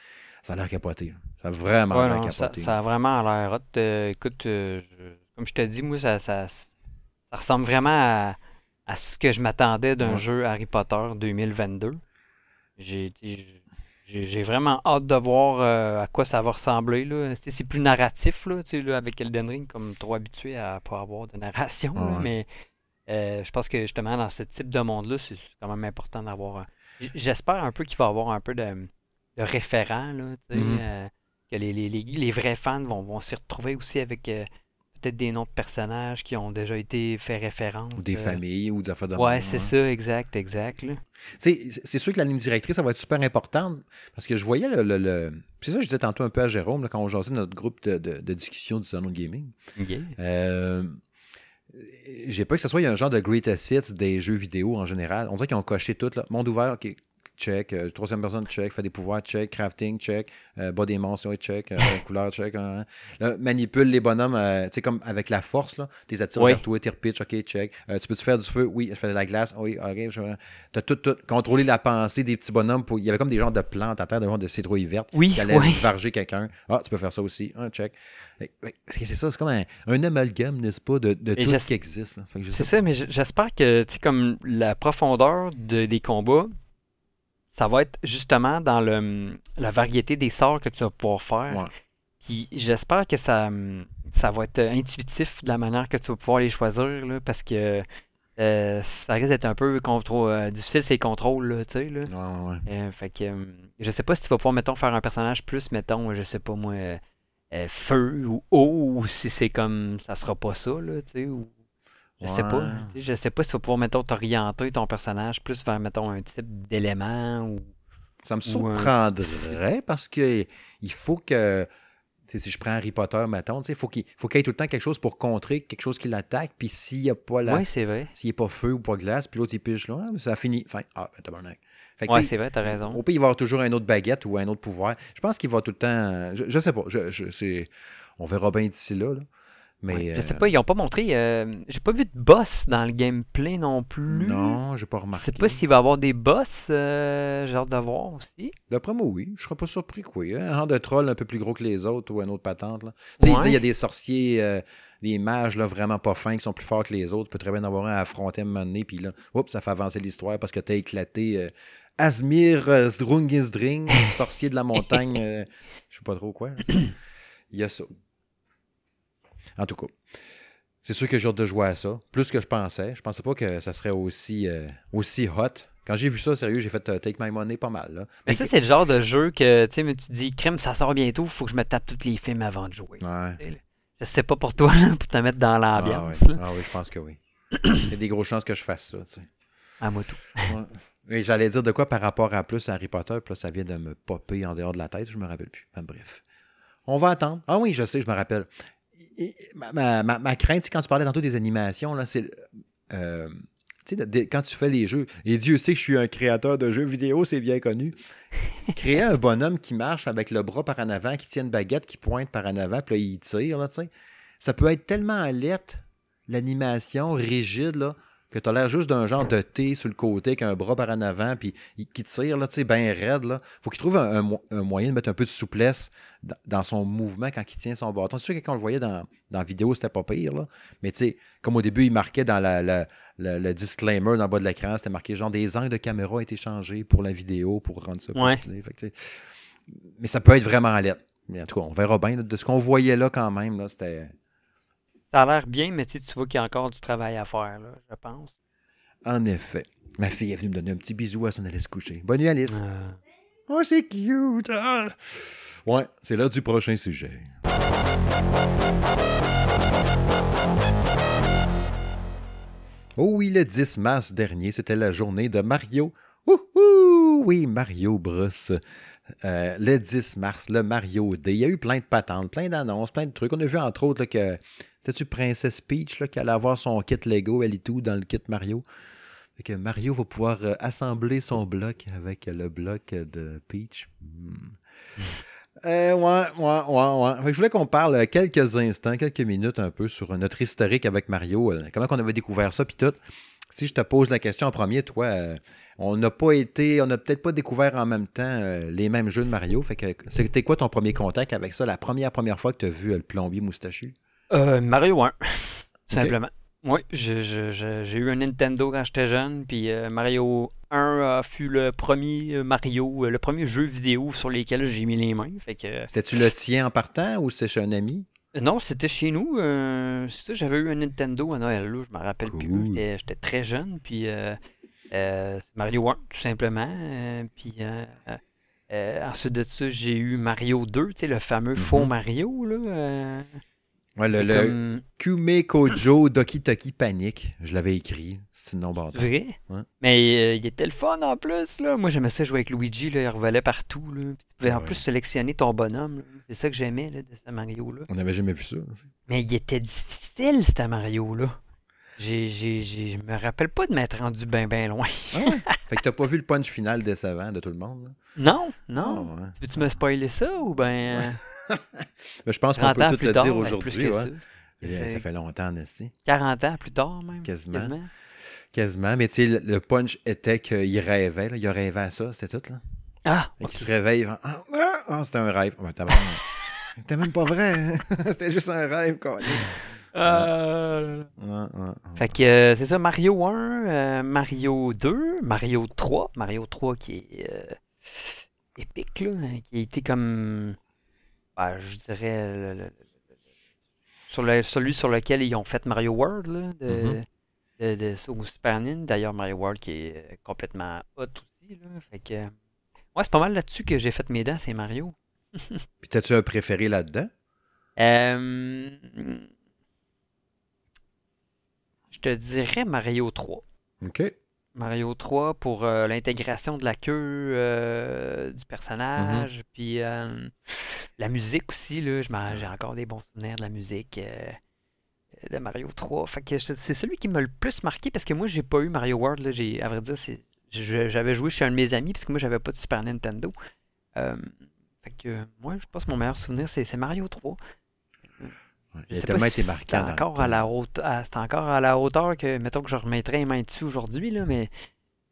A: Ça a l'air capoté. Ça a vraiment
B: Ouais,
A: l'air
B: ça,
A: capoté.
B: ça a vraiment l'air hot. Euh, écoute, euh, je- comme je te dis, moi, ça, ça, ça ressemble vraiment à, à ce que je m'attendais d'un
A: Ouais.
B: jeu Harry Potter 2022. J'ai été- j'ai j'ai vraiment hâte de voir euh, à quoi ça va ressembler. là. C'est plus narratif là, là, avec Elden Ring, comme trop habitué à pas avoir de narration. là, mais je pense que justement, dans ce type de monde-là, c'est quand même important d'avoir. J'espère un peu qu'il va y avoir un peu de, de référents, là, tu sais,
A: Mhm.
B: euh, que les, les- les- les vrais fans vont, vont s'y retrouver aussi avec euh, peut-être des noms de personnages qui ont déjà été fait référence.
A: Ou des
B: euh,
A: familles ou des affaires de
B: Ouais, c'est ça, exact, exact. là.
A: Tu sais, c'est sûr que la ligne directrice, ça va être super importante parce que je voyais le. le- le- C'est ça que je disais tantôt un peu à Jérôme là, quand on jasait notre groupe de, de- de discussion du salon de gaming. Euh, J'ai peur que ce soit il y a un genre de greatest hits des jeux vidéo en général. On dirait qu'ils ont coché tout. Là. Monde ouvert, OK, check. Euh, troisième personne, check. Fait des pouvoirs, check. Crafting, check. Euh, bas des monstres, ouais, check. Euh, couleur, check. hein, hein. Là, manipule les bonhommes, tu sais, comme avec la force, là. T'es attires
B: Oui.
A: vers toi, t'es repitch, OK, check. Tu peux-tu faire du feu? Oui. Je fais de la glace? Oui, OK. je- T'as tout, tout. Contrôler la pensée des petits bonhommes. Pour... Il y avait comme des genres de plantes à terre, des genres de citrouilles vertes
B: Oui,
A: qui allaient
B: oui.
A: varger quelqu'un. Ah, tu peux faire ça aussi. Un check. C'est ça, c'est comme un, un amalgame, n'est-ce pas, de, de tout ce qui existe.
B: C'est ça, mais j'espère que, tu sais, comme la profondeur de- des combats, ça va être justement dans le, la variété des sorts que tu vas pouvoir faire.
A: Ouais.
B: Puis j'espère que ça, ça va être intuitif de la manière que tu vas pouvoir les choisir, là, parce que euh, ça risque d'être un peu contro- euh, difficile ces contrôles, là, tu sais, là.
A: Ouais, ouais, ouais.
B: Euh, fait que euh, je sais pas si tu vas pouvoir, mettons, faire un personnage plus, mettons, je sais pas moi, feu ou eau, ou si c'est comme ça sera pas ça, là, tu sais, ou je sais pas.
A: Ouais.
B: Je sais pas si tu vas pouvoir, mettons, t'orienter ton personnage plus vers, mettons, un type d'élément ou.
A: Ça me
B: un-
A: surprendrait parce que il faut que. Si je prends Harry Potter, mettons, sais, il faut qu'il faut y ait tout le temps quelque chose pour contrer quelque chose qui l'attaque. Puis s'il n'y a pas la.
B: Ouais, c'est vrai.
A: S'il n'est pas feu ou pas glace, puis l'autre il piche là, ça finit. Enfin, ah, tabarnak. Fait que,
B: Ouais,
A: tu sais,
B: c'est vrai, t'as raison.
A: Au pire, il va y avoir toujours un autre baguette ou un autre pouvoir. Je pense qu'il va tout le temps. Je, je sais pas. Je, je- on verra bien d'ici là. là. Mais.
B: Ouais, Je sais
A: euh,
B: pas, ils ont pas montré. euh, J'ai pas vu de boss dans le gameplay non plus.
A: Non, j'ai pas
B: Je
A: remarqué.
B: sais pas s'il va y avoir des boss, euh, j'ai hâte de voir aussi.
A: D'après moi, oui. Je serais pas surpris que oui. Un genre de troll un peu plus gros que les autres ou un autre patente. Tu sais, il y a des sorciers, euh, des mages là, vraiment pas fins qui sont plus forts que les autres. Tu peux très bien en avoir un à affronter à un moment donné, puis là, oups, ça fait avancer l'histoire parce que tu as éclaté euh, Asmir Zdrungisdring, sorcier de la montagne, je sais pas trop quoi. Il y a ça. En tout cas. C'est sûr que j'ai hâte de jouer à ça. Plus que je pensais. Je pensais pas que ça serait aussi, euh, aussi hot. Quand j'ai vu ça, sérieux, j'ai fait euh, Take My Money pas mal. Là.
B: Mais ça, c'est le genre de jeu que, tu te dis, crème, ça sort bientôt, faut que je me tape tous les films avant de jouer.
A: Ouais.
B: Je sais pas pour toi, là, pour te mettre dans
A: Ah,
B: l'ambiance.
A: ouais.
B: là.
A: Ah oui, je pense que oui. Il y a des grosses chances que je fasse ça.
B: À moi tout.
A: Et j'allais dire de quoi par rapport à plus à Harry Potter, puis là, ça vient de me popper en dehors de la tête, je me rappelle plus. Enfin, bref. On va attendre. Ah oui, je sais, je me rappelle. Et- Ma, ma- ma- crainte, quand tu parlais tantôt des animations, là, c'est. euh, tu sais, de- quand tu fais les jeux, et Dieu sait que je suis un créateur de jeux vidéo, c'est bien connu. Créer un bonhomme qui marche avec le bras par en avant, qui tient une baguette, qui pointe par en avant, puis là, il tire, là, tu sais. Ça peut être tellement lettre, l'animation rigide, là, que tu as l'air juste d'un genre de T sur le côté avec un bras par en avant, puis qui tire, là, tu sais, bien raide, là. Faut qu'il trouve un, un mo- un moyen de mettre un peu de souplesse dans, dans son mouvement quand il tient son bâton. C'est sûr que quand on le voyait dans, dans la vidéo, c'était pas pire, là. Mais tu sais, comme au début, il marquait dans la, la- la- le disclaimer dans le bas de l'écran, c'était marqué genre des angles de caméra ont été changés pour la vidéo, pour rendre ça plus
B: Ouais.
A: Fait que, sais, mais ça peut être vraiment lettre. Mais en tout cas, on verra bien. là. De ce qu'on voyait là quand même, là, c'était.
B: Ça a l'air bien, mais tu vois qu'il y a encore du travail à faire, là, je pense.
A: En effet. Ma fille est venue me donner un petit bisou à s'en aller se coucher. Bonne nuit, Alice.
B: Euh,
A: Oh, c'est cute. ah. Ouais, c'est l'heure du prochain sujet. Oh oui, le 10 mars dernier, c'était la journée de Mario. Wouhou! Oui, Mario Bros. Euh, le 10 mars, le Mario Day. Il y a eu plein de patentes, plein d'annonces, plein de trucs. On a vu entre autres là, que c'était-tu Princess Peach là, qui allait avoir son kit Lego, elle et tout, dans le kit Mario? Fait que Mario va pouvoir euh, assembler son bloc avec le bloc de Peach. Hmm. Euh, ouais, ouais, ouais, ouais. Je voulais qu'on parle euh, quelques instants, quelques minutes un peu sur notre historique avec Mario, comment on avait découvert ça, puis tout. Si je te pose la question en premier, toi, on n'a pas été, on n'a peut-être pas découvert en même temps les mêmes jeux de Mario. Fait que c'était quoi ton premier contact avec ça, la première première fois que tu as vu le plombier moustachu?
B: Euh, Mario 1, tout
A: Ok.
B: simplement. Oui, j'ai eu un Nintendo quand j'étais jeune, puis euh, Mario 1 a fut le premier euh, Mario, euh, le premier jeu vidéo sur lesquels j'ai mis les mains. Euh,
A: C'était-tu le tien en partant ou c'était chez un ami?
B: non, c'était chez nous. euh, j'avais eu un Nintendo à Noël, là, je me rappelle plus.
A: Cool.
B: J'étais j'étais très jeune, puis euh, euh, Mario 1, tout simplement. euh, puis euh, euh, ensuite de ça, j'ai eu Mario 2, tu sais, le fameux faux
A: Mhm.
B: Mario, là. Euh,
A: Ouais, le, le
B: comme-
A: Kume Kojo Doki Toki Panic. Je l'avais écrit. C'est une nom.
B: Vrai?
A: Ouais.
B: Mais euh, il était le fun en plus, là. Moi, j'aimais ça jouer avec Luigi, là. Il revolait partout, là. Puis tu pouvais en
A: Ouais.
B: plus sélectionner ton bonhomme. C'est ça que j'aimais, là, de ce Mario-là.
A: On n'avait jamais vu ça.
B: Mais il était difficile, ce Mario-là. Je me rappelle pas de m'être rendu bien, bien loin.
A: Ah ouais? fait que t'as pas vu le punch final décevant de tout le monde. là?
B: Non, non.
A: Ah ouais.
B: Veux-tu me spoiler ça ou ben. euh,
A: Mais je pense qu'on
B: 30
A: peut tout le
B: tard,
A: dire
B: ben,
A: aujourd'hui. ouais.
B: ça.
A: Eh, Ça fait longtemps, Nasty.
B: 40 ans plus tard, même.
A: Quasiment.
B: Quasiment.
A: Quasiment. Mais tu sais, le, punch était qu'il rêvait. là. Il rêvait à ça. C'était tout. Là.
B: Ah,
A: Et
B: ok.
A: qu'il se réveille. il Ah, ah, ah, c'était un rêve. Ouais, C'était même pas vrai. hein. C'était juste un rêve. quoi.
B: Ah.
A: Ouais, ouais, ouais.
B: Fait que euh, c'est ça, Mario 1, euh, Mario 2, Mario 3, Mario 3 qui est euh, épique, là, hein, qui a été comme, ben, je dirais, le- le- sur le- celui sur lequel ils ont fait Mario World, là, de,
A: Mhm.
B: de, de, Super Nintendo. D'ailleurs, Mario World qui est euh, complètement hot aussi. Là. Fait que, ouais, c'est pas mal là-dessus que j'ai fait mes dents, c'est Mario.
A: Puis, t'as-tu un préféré là-dedans?
B: Euh, je te dirais Mario 3.
A: OK.
B: Mario 3 pour euh, l'intégration de la queue euh, du personnage, puis euh, la musique aussi, là, j'ai encore des bons souvenirs de la musique de Mario 3. Fait que je- c'est celui qui m'a le plus marqué parce que moi j'ai pas eu Mario World, là, j'ai, à vrai dire, j'avais joué chez un de mes amis parce que moi j'avais pas de Super Nintendo. Fait que moi je pense que mon meilleur souvenir c'est Mario 3.
A: Ouais, Il a tellement été
B: si
A: marquant
B: c'est encore à la haute, à- c'est encore à la hauteur que, mettons que je remettrais les mains dessus aujourd'hui, là, mais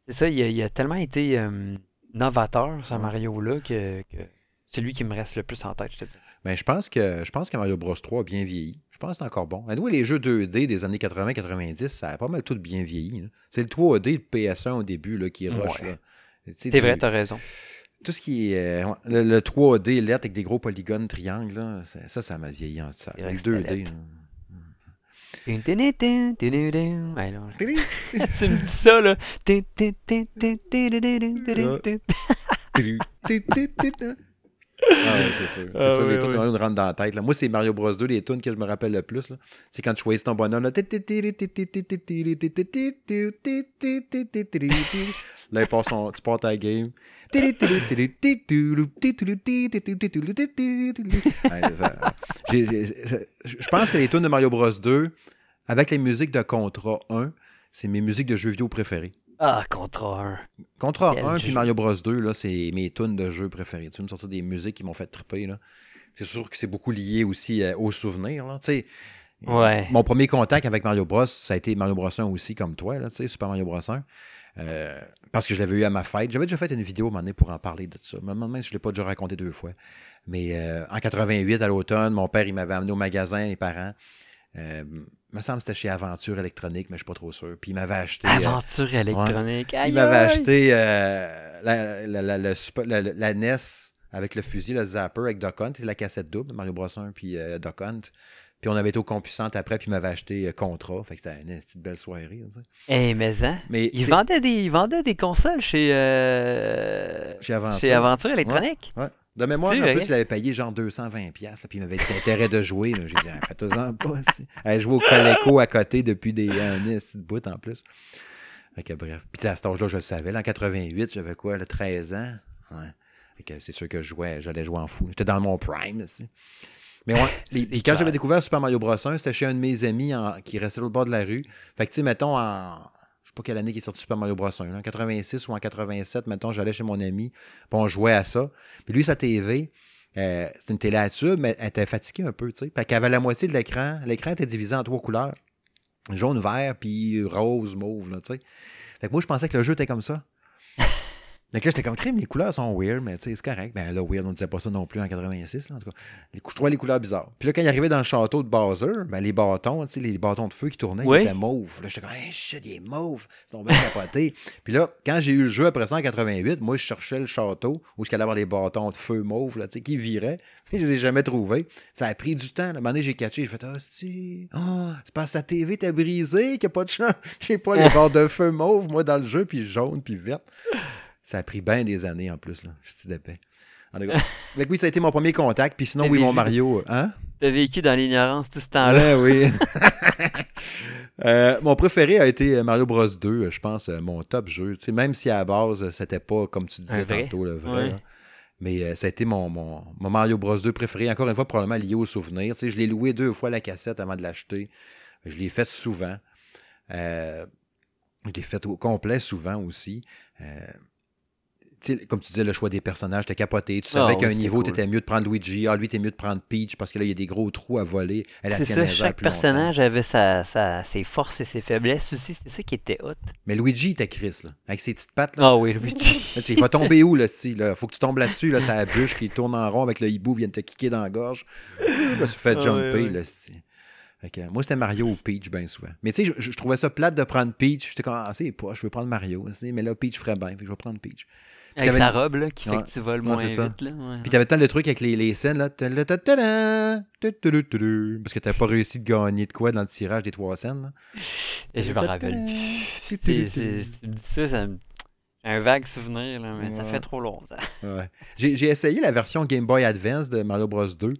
B: c'est ça, il a, il a tellement été euh, novateur, ce. Mario-là, que, que c'est lui qui me reste le plus en tête, je te dis.
A: Mais je pense que je pense que Mario Bros 3 a bien vieilli. Je pense que c'est encore bon. Anyway, les jeux 2D des années 80-90, ça a pas mal tout bien vieilli. C'est le 3D de PS1 au début là, qui rush.
B: Ouais.
A: Tu
B: C'est
A: tu-
B: vrai, t'as raison
A: tout ce qui est. Euh, le, le, 3D, lettre avec des gros polygones, triangles, là, ça, ça m'a vieilli en ça. Le 2D.
B: Tu me dis ça, là.
A: Ah ouais, c'est sûr. C'est
B: ah,
A: sûr,
B: oui,
A: les tunes
B: oui.
A: rentrent dans la tête. Là. Moi, c'est Mario Bros 2, les tunes que je me rappelle le plus. C'est quand tu choisis ton bonhomme. Là là il part son- tu pars ta game. Je pense que les tunes de Mario Bros 2, avec les musiques de Contra 1, c'est mes musiques de jeux vidéo préférées.
B: Ah, Contra 1.
A: Contra
B: Quel
A: 1 puis. Mario Bros 2, là, c'est mes tunes de jeux préférées. Tu veux me sortir des musiques qui m'ont fait triper. Là? C'est sûr que c'est beaucoup lié aussi euh, aux souvenirs. Là. Tu sais,
B: Ouais.
A: Mon premier contact avec Mario Bros, ça a été Mario Bros 1 aussi, comme toi, là, tu sais, Super Mario Bros 1. Euh, parce que je l'avais eu à ma fête. J'avais déjà fait une vidéo à un moment donné pour en parler de ça. Mais même je ne l'ai pas déjà raconté deux fois. Mais euh, en 88, à l'automne, mon père, il m'avait amené au magasin, les parents. Euh, me semble que c'était chez Aventure Électronique, mais je ne suis pas trop sûr. Puis il m'avait acheté. euh,
B: Aventure électronique. Aïe,
A: il m'avait acheté la, NES avec le fusil, le zapper avec Duck Hunt, c'est la cassette double, Mario Bros 1 puis Duck Hunt. Puis on avait été au Compusante après, puis il m'avait acheté euh, Contra. Fait que c'était une petite belle soirée.
B: Eh, mais hein?
A: Mais
B: Ils vendaient, des, ils vendaient des consoles chez, euh,
A: Chez Aventure.
B: chez Aventure électronique.
A: ouais. De mémoire, en plus, il avait payé genre 220$, piastres, là, puis il m'avait dit intérêt de jouer. là. J'ai dit, ah, faites-en pas. Elle jouait au Coleco à côté depuis des années, cette bout en plus. Fait que bref. Puis à cet âge-là, je le savais. Là, en 88, j'avais quoi, là, 13 ans? Ouais. Fait que c'est sûr que je jouais, j'allais jouer en fou. J'étais dans mon prime, aussi. Mais les- quand j'avais découvert Super Mario Bros. 1, c'était chez un de mes amis en- qui restait au bord de la rue. Fait que tu sais, mettons, en. Je sais pas quelle année qui est sorti Super Mario Bros. 1, là, en 86 ou en 87, mettons, j'allais chez mon ami, puis on jouait à ça. Puis lui, sa TV, euh, c'était une télé à tube, mais elle était fatiguée un peu, tu sais. Fait qu'elle avait la moitié de l'écran. L'écran était divisé en trois couleurs. Jaune, vert, puis rose, mauve, là, tu sais. Fait que moi, je pensais que le jeu était comme ça. Donc là, j'étais comme crime, les couleurs sont weird, mais tu sais, c'est correct. Ben là, weird, on ne disait pas ça non plus en 86, là, en tout cas. Les, je trouvais les couleurs bizarres. Puis là, quand il arrivait dans le château de Bowser, ben les bâtons, tu sais, les bâtons de feu qui tournaient,
B: Oui.
A: ils étaient mauves. Là, j'étais comme, hey, shit, il est mauve. C'est bien capoté. Puis là, quand j'ai eu le jeu après ça en 88, moi, je cherchais le château où il allait avoir des bâtons de feu mauves, là, tu sais, qui viraient. Puis je les ai jamais trouvés. Ça a pris du temps. À un moment donné, j'ai catché, j'ai fait, ah, c'est oh, c'est parce que ta TV t'a brisé, qu'il n'y a pas de chance. J'ai pas les barres de feu mauve, moi, dans le jeu, puis jaune, puis verte. Ça a pris bien des années en plus, là. Je suis d'épais. En tout cas. Oui, ça a été mon premier contact. Puis sinon, oui, mon Mario. Hein?
B: T'as vécu dans l'ignorance tout ce temps-là.
A: Ouais, oui. Euh, mon préféré a été Mario Bros 2, je pense, euh, mon top jeu. Tu sais, même si à la base, c'était pas, comme tu disais tantôt, le vrai.
B: Ouais.
A: Mais euh, ça a été mon, mon, mon Mario Bros 2 préféré. Encore une fois, probablement lié au souvenir. Tu sais, je l'ai loué deux fois la cassette avant de l'acheter. Je l'ai fait souvent. Euh, je l'ai fait au complet souvent aussi. Euh, comme tu disais, le choix des personnages, t'es capoté. Tu savais
B: Ah
A: qu'à un
B: oui,
A: niveau,
B: cool.
A: t'étais mieux de prendre Luigi. Ah, lui, t'es mieux de prendre Peach parce que là, il y a des gros trous à voler. Elle
B: C'est ça, chaque
A: plus longtemps.
B: personnage avait sa, sa- ses forces et ses faiblesses aussi. C'est ça qui était hot.
A: Mais Luigi était Chris, là, avec ses petites pattes. Là.
B: Ah oui, Luigi.
A: Là, il va tomber où, là, style, là? Faut que tu tombes là-dessus, là, ça bûche qui tourne en rond avec le hibou vient te kicker dans la gorge. Là, tu fais
B: Ah,
A: jumper,
B: ouais.
A: là. Fait que, moi, c'était Mario ou Peach, bien souvent. Mais tu sais, je, je trouvais ça plate de prendre Peach. J'étais comme, ah, c'est pas, je veux prendre Mario. Mais là, Peach ferait bien, fait que je vais prendre Peach.
B: Avec sa robe, là, qui fait que tu voles moins vite, là.
A: Puis t'avais tant le truc avec les, les scènes, là. Parce que t'avais pas réussi de gagner de quoi dans le tirage des trois scènes.
B: Et je me rappelle plus. C'est- c'est- Tu me dis ça, ça me- un vague souvenir, là, mais ça fait trop long, ça.
A: Ouais. J'ai j'ai essayé la version Game Boy Advance de Mario Bros 2.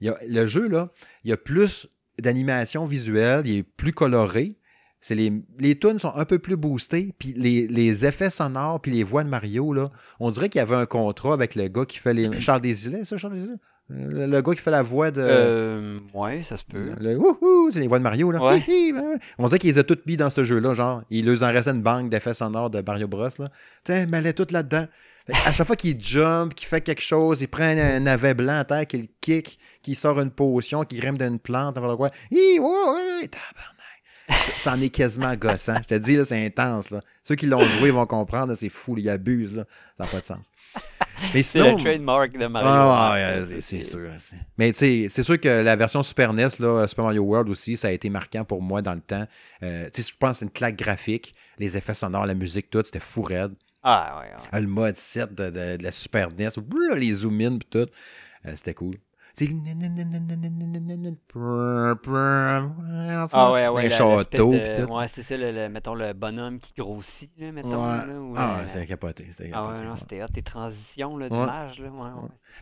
A: Il y a, le jeu, là, il y a plus d'animation visuelle, il est plus coloré. C'est les, les tunes sont un peu plus boostées, puis les, les effets sonores, puis les voix de Mario, là, on dirait qu'il y avait un contrat avec le gars qui fait les. Charles Desilets, ça, Charles Desilets? Le, le gars qui fait la voix de.
B: Euh, ouais, ça se peut.
A: Le wouhou, c'est les voix de Mario, là.
B: Ouais.
A: Hi, hi, là. On dirait qu'ils les a toutes mis dans ce jeu-là, genre. Il leur en restait une banque d'effets sonores de Mario Bros, là. Tiens, mais elle est toute là-dedans. À chaque fois qu'il jump, qu'il fait quelque chose, il prend un, navet blanc à terre, qu'il kick, qu'il sort une potion, qu'il grimpe d'une plante, n'importe quoi. Hi. Ça en est quasiment gossant. Je te dis, là, c'est intense, là. Ceux qui l'ont joué vont comprendre, c'est fou, là, ils abusent, là. Ça n'a pas de sens. Mais
B: C'est le trademark de Mario.
A: Ah,
B: Ouais,
A: c'est sûr. Mais tu sais, c'est sûr que la version Super NES, là, Super Mario World aussi, ça a été marquant pour moi dans le temps. Euh, tu sais, je pense que c'est une claque graphique, les effets sonores, la musique, tout, c'était fou raide.
B: Ah, ouais, ouais.
A: Le mode 7 de, de- de la Super NES, les zoom-in tout, euh, c'était cool.
B: Ah ouais, ouais.
A: Un château,
B: de-. Ouais, c'est ça, le, le- mettons le bonhomme qui grossit, là, mettons.
A: Ouais.
B: Là, ou
A: Ah, c'était capoté. c'était
B: Ah ouais,
A: ouais.
B: tes transitions là, d'image, là.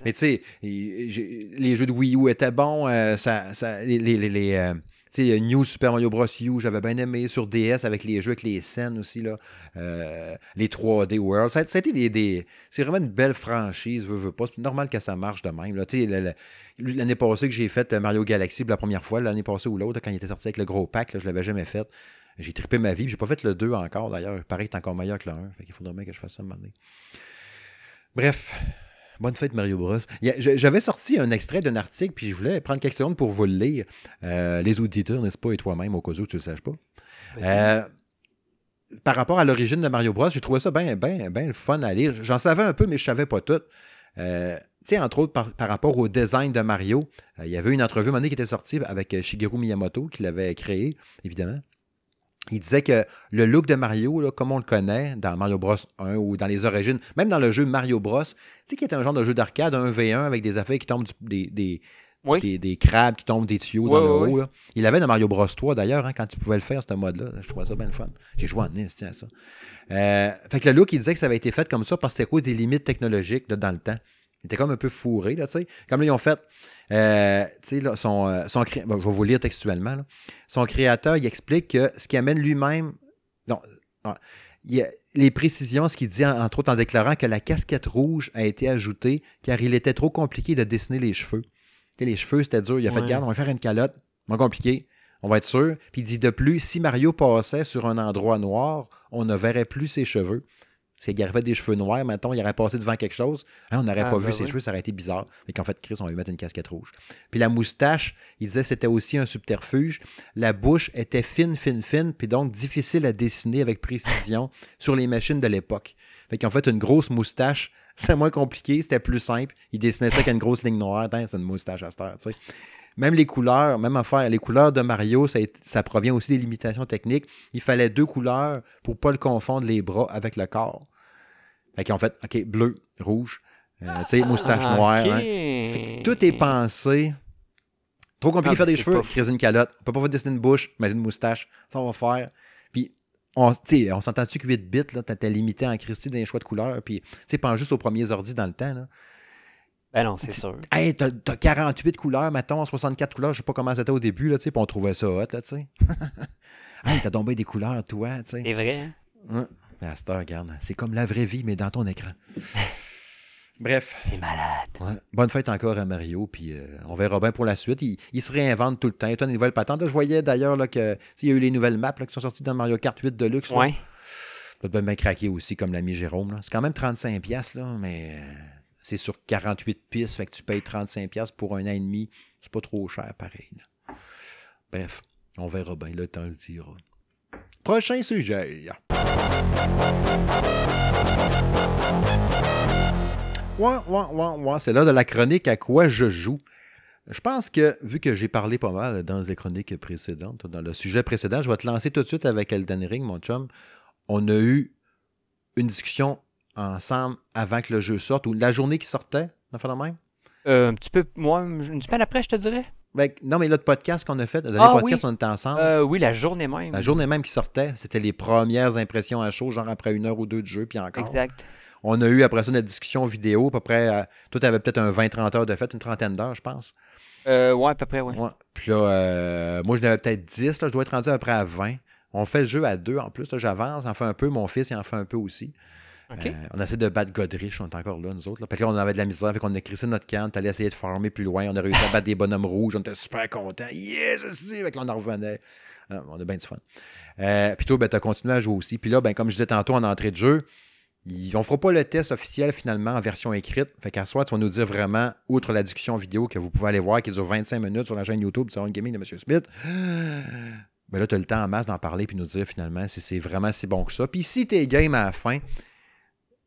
A: Mais tu sais, les jeux de Wii U étaient bons. euh, ça, ça- les, les, les- les, euh, New Super Mario Bros. U, j'avais bien aimé sur DS avec les jeux, avec les scènes aussi, là, euh, les 3D World. Ça, des. c'est vraiment une belle franchise, veux, pas. C'est normal que ça marche de même. L'année passée que j'ai fait euh, Mario Galaxy pour la première fois, l'année passée ou l'autre, quand il était sorti avec le gros pack, là, je l'avais jamais fait. J'ai trippé ma vie. J'ai pas fait le 2 encore, d'ailleurs. Pareil, c'est encore meilleur que le 1. Fait qu'il faudrait bien que je fasse ça un moment donné. Bref, bonne fête Mario Bros. J'avais sorti un extrait d'un article, puis je voulais prendre quelques secondes pour vous le lire. Euh, les auditeurs, n'est-ce pas, et toi-même, au cas où tu ne le saches pas. Euh, par rapport à l'origine de Mario Bros, j'ai trouvé ça bien ben, ben le fun à lire. J'en savais un peu, mais je savais pas tout. Euh, tu sais, entre autres, par, par rapport au design de Mario, euh, il y avait une entrevue un moment donné qui était sortie avec Shigeru Miyamoto, qui l'avait créé, évidemment. Il disait que le look de Mario, là, comme on le connaît dans Mario Bros 1 ou dans les origines, même dans le jeu Mario Bros, tu sais, qui est un genre de jeu d'arcade, un V1 avec des affaires qui tombent, du- des, des,
B: Oui.
A: des, des crabes qui tombent des tuyaux dans le haut. là. Il l'avait dans Mario Bros 3 d'ailleurs, hein, quand tu pouvais le faire, ce mode-là. Je trouvais ça bien le fun. J'ai joué en NES, tiens, ça. Euh, fait que le look, il disait que ça avait été fait comme ça parce que c'était quoi des limites technologiques là, dans le temps. Il était comme un peu fourré, là, tu sais. Comme là, ils ont fait, euh, tu sais, là, son, euh, son cré- bon, je vais vous lire textuellement, là. Son créateur, il explique que ce qui amène lui-même, non, non, il y a les précisions, ce qu'il dit, en- entre autres, en déclarant que la casquette rouge a été ajoutée car il était trop compliqué de dessiner les cheveux. Les cheveux, c'était dur. Il a fait, garde, on va faire une calotte, moins compliqué. On va être sûr. Puis il dit de plus, si Mario passait sur un endroit noir, on ne verrait plus ses cheveux. S'il avait des cheveux noirs, mettons, il aurait passé devant quelque chose, hein, on n'aurait
B: Ah,
A: pas
B: ben
A: vu ses
B: oui.
A: cheveux, ça aurait été bizarre. Mais qu'en fait, Chris, on va lui mettre une casquette rouge. Puis la moustache, il disait que c'était aussi un subterfuge. La bouche était fine, fine, fine, puis donc difficile à dessiner avec précision sur les machines de l'époque. Fait qu'en fait, une grosse moustache, c'est moins compliqué, c'était plus simple. Il dessinait ça avec une grosse ligne noire. Attends, c'est une moustache à cette heure, tu sais. Même les couleurs, même affaire, les couleurs de Mario, ça, provient aussi des limitations techniques. Il fallait deux couleurs pour pas le confondre les bras avec le corps. Fait qu'en fait, OK, bleu, rouge, euh, tu sais, moustache
B: Ah,
A: noire. hein. Fait que tout est pensé. Trop compliqué
B: Ah,
A: de faire des
B: c'est
A: cheveux, créer une calotte. On peut pas faire dessiner une bouche, mais une moustache. Ça, on va faire. Puis, on, tu on s'entend-tu que 8 bits, là, t'étais limité en Christie dans les choix de couleurs. Puis, tu sais, pense juste aux premiers ordi dans le temps, là.
B: Ben non, c'est sûr.
A: Hey, t'as, t'as 48 couleurs, mettons, 64 couleurs, je sais pas comment c'était au début, là, tu sais, puis on trouvait ça hot, là, tu sais. hey, t'as tombé des couleurs, toi, tu sais.
B: C'est vrai. hein?
A: Ouais. Mais à cette heure, regarde, c'est comme la vraie vie, mais dans ton écran. Bref,
B: C'est malade.
A: ouais. bonne fête encore à Mario, puis euh, on verra bien pour la suite. Il, il se réinvente tout le temps. Il y a une nouvelle patente. Là, je voyais d'ailleurs là, que tu sais, il y a eu les nouvelles maps là, qui sont sorties dans Mario Kart 8 Deluxe.
B: Ouais.
A: Doit bien craquer aussi, comme l'ami Jérôme. C'est quand même 35$, piastres, là, mais euh, c'est sur 48 pistes, fait que tu payes 35$ piastres pour un an et demi. C'est pas trop cher, pareil. Bref, on verra bien, le temps le dira. Prochain sujet. Ouais, ouais, ouais, ouais. C'est là de la chronique à quoi je joue. Je pense que, vu que j'ai parlé pas mal dans les chroniques précédentes, dans le sujet précédent, je vais te lancer tout de suite avec Elden Ring, mon chum. On a eu une discussion ensemble avant que le jeu sorte ou la journée qui sortait, on fait même?
B: Euh, un petit peu, moi, une semaine après, je te dirais.
A: Ben, non, mais l'autre podcast qu'on a fait, le dernier
B: Ah,
A: podcast,
B: oui.
A: on était ensemble.
B: Euh, oui, la journée même.
A: La journée même qui sortait, c'était les premières impressions à chaud, genre après une heure ou deux de jeu, puis encore.
B: Exact.
A: On a eu après ça notre discussion vidéo, à peu près, euh, toi, tu avais peut-être un 20-30 heures de fait, une trentaine d'heures, je pense.
B: Euh, ouais, à peu près, ouais.
A: Ouais. Puis là, euh, moi, je n'avais peut-être 10, là, je dois être rendu à peu près à 20. On fait le jeu à deux en plus, j'avance, j'en fais un peu, mon fils, il en fait un peu aussi. Euh, on essaie de battre Godrich, on est encore là, nous autres. Là. Parce que là, on avait de la misère, fait qu'on a crissé notre camp, on allait essayer de farmer plus loin, on a réussi à battre des bonhommes rouges, on était super contents. Yes, aussi! Fait que là, on en revenait. Ah, on a bien du fun. Euh, puis toi, ben, tu as continué à jouer aussi. Puis là, ben, comme je disais tantôt en entrée de jeu, on fera pas le test officiel finalement en version écrite. Fait qu'à soir, tu vas nous dire vraiment, outre la discussion vidéo que vous pouvez aller voir, qui dure 25 minutes sur la chaîne YouTube du Salon Gaming de M. Smith. Ben là, tu as le temps en masse d'en parler puis nous dire finalement si c'est vraiment si bon que ça. Puis si t'es game à la fin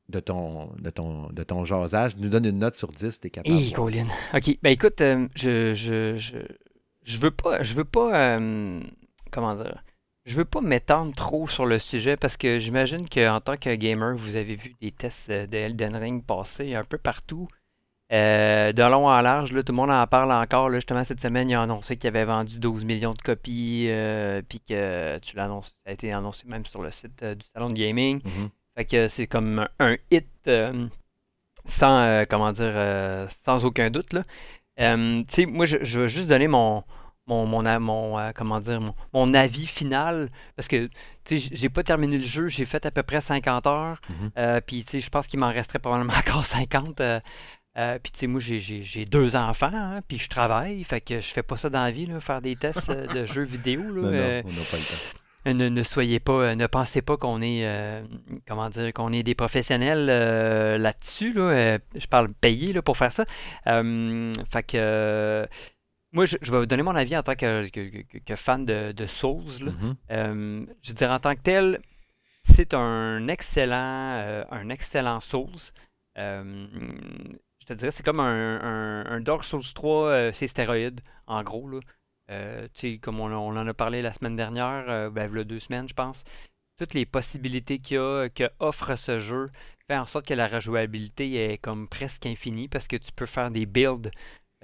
A: de ton, de ton, de ton jasage, nous donne une note sur 10 si t'es capable.
B: Hey, Colin. OK. Ben écoute, euh, je, je, je, je veux pas, je veux pas, euh, comment dire, je veux pas m'étendre trop sur le sujet parce que j'imagine qu'en tant que gamer, vous avez vu des tests euh, de Elden Ring passer un peu partout. Euh, de long en large, là, tout le monde en parle encore. Là, justement, cette semaine, il a annoncé qu'il avait vendu 12 millions de copies, euh, puis que tu l'annonces, ça a été annoncé même sur le site euh, du salon de gaming.
A: Mhm.
B: Fait que c'est comme un hit euh, sans, euh, comment dire, euh, sans aucun doute, là. Sais, moi, je, je veux juste donner mon, mon, mon, comment dire, mon, mon avis final, parce que, j'ai pas terminé le jeu, j'ai fait à peu près 50 heures,
A: Mhm.
B: puis, je pense qu'il m'en resterait probablement encore 50. euh, euh, puis, tu sais, moi, j'ai- deux enfants, hein, puis je travaille, fait que je fais pas ça dans la vie, là, faire des tests de jeux vidéo, là.
A: Non, non, on n'a pas le temps.
B: Euh, ne, ne soyez pas, euh, ne pensez pas qu'on est, euh, comment dire, qu'on est des professionnels euh, là-dessus. Là. Euh, je parle payé là, pour faire ça. Fait que, moi, je, je vais vous donner mon avis en tant que, que- que- que fan de, de Souls. là. Euh, je veux dire, en tant que tel, c'est un excellent, un excellent Souls. Je te dirais, c'est comme un, un- un Dark Souls 3, euh, c'est stéroïde, en gros. Là. Euh, comme on, en a parlé la semaine dernière, euh, ben, il y a deux semaines, je pense. Toutes les possibilités qu'il y a, que offre ce jeu, fait en sorte que la rejouabilité est comme presque infinie parce que tu peux faire des builds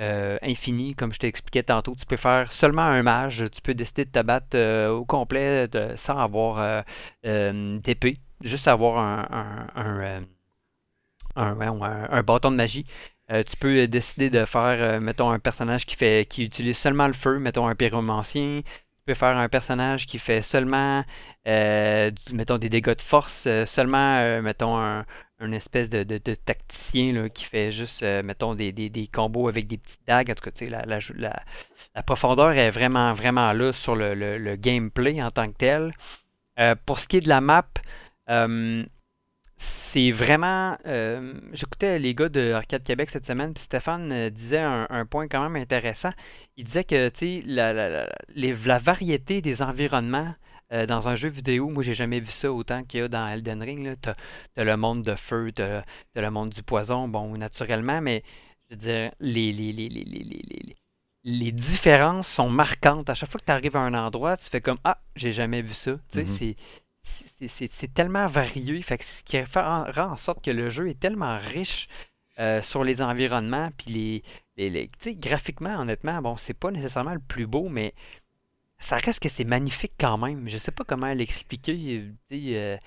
B: euh, infinis, comme je t'expliquais tantôt. Tu peux faire seulement un mage, tu peux décider de te battre euh, au complet sans avoir euh, euh, d'épée, juste avoir euh, un- un bâton de magie. Euh, tu peux euh, décider de faire, euh, mettons, un personnage qui fait qui utilise seulement le feu, mettons un pyromancien. Tu peux faire un personnage qui fait seulement, mettons, des dégâts de force, seulement, mettons, un, un espèce de, tacticien là, qui fait juste, mettons, des, des- combos avec des petites dagues. En tout cas, tu sais, la, la, la- profondeur est vraiment, vraiment là sur le, le- le gameplay en tant que tel. Pour ce qui est de la map, euh, c'est vraiment. euh, J'écoutais les gars de Arcade Québec cette semaine, puis Stéphane euh, disait un, un point quand même intéressant. Il disait que tu sais, la, la- la- les- la variété des environnements euh, dans un jeu vidéo, moi j'ai jamais vu ça autant qu'il y a dans Elden Ring. T'as, t'as le monde de feu, t'as, t'as le monde du poison, bon, naturellement, mais je veux dire, les, les, les, les, les, les, les- les différences sont marquantes. À chaque fois que tu arrives à un endroit, tu fais comme Ah, j'ai jamais vu ça. Tu sais,
A: Mhm.
B: C'est tellement varié. Fait ce qui rend en sorte que le jeu est tellement riche euh, sur les environnements. Puis les, graphiquement, honnêtement, bon, c'est pas nécessairement le plus beau, mais ça reste que c'est magnifique quand même. Je sais pas comment l'expliquer. euh,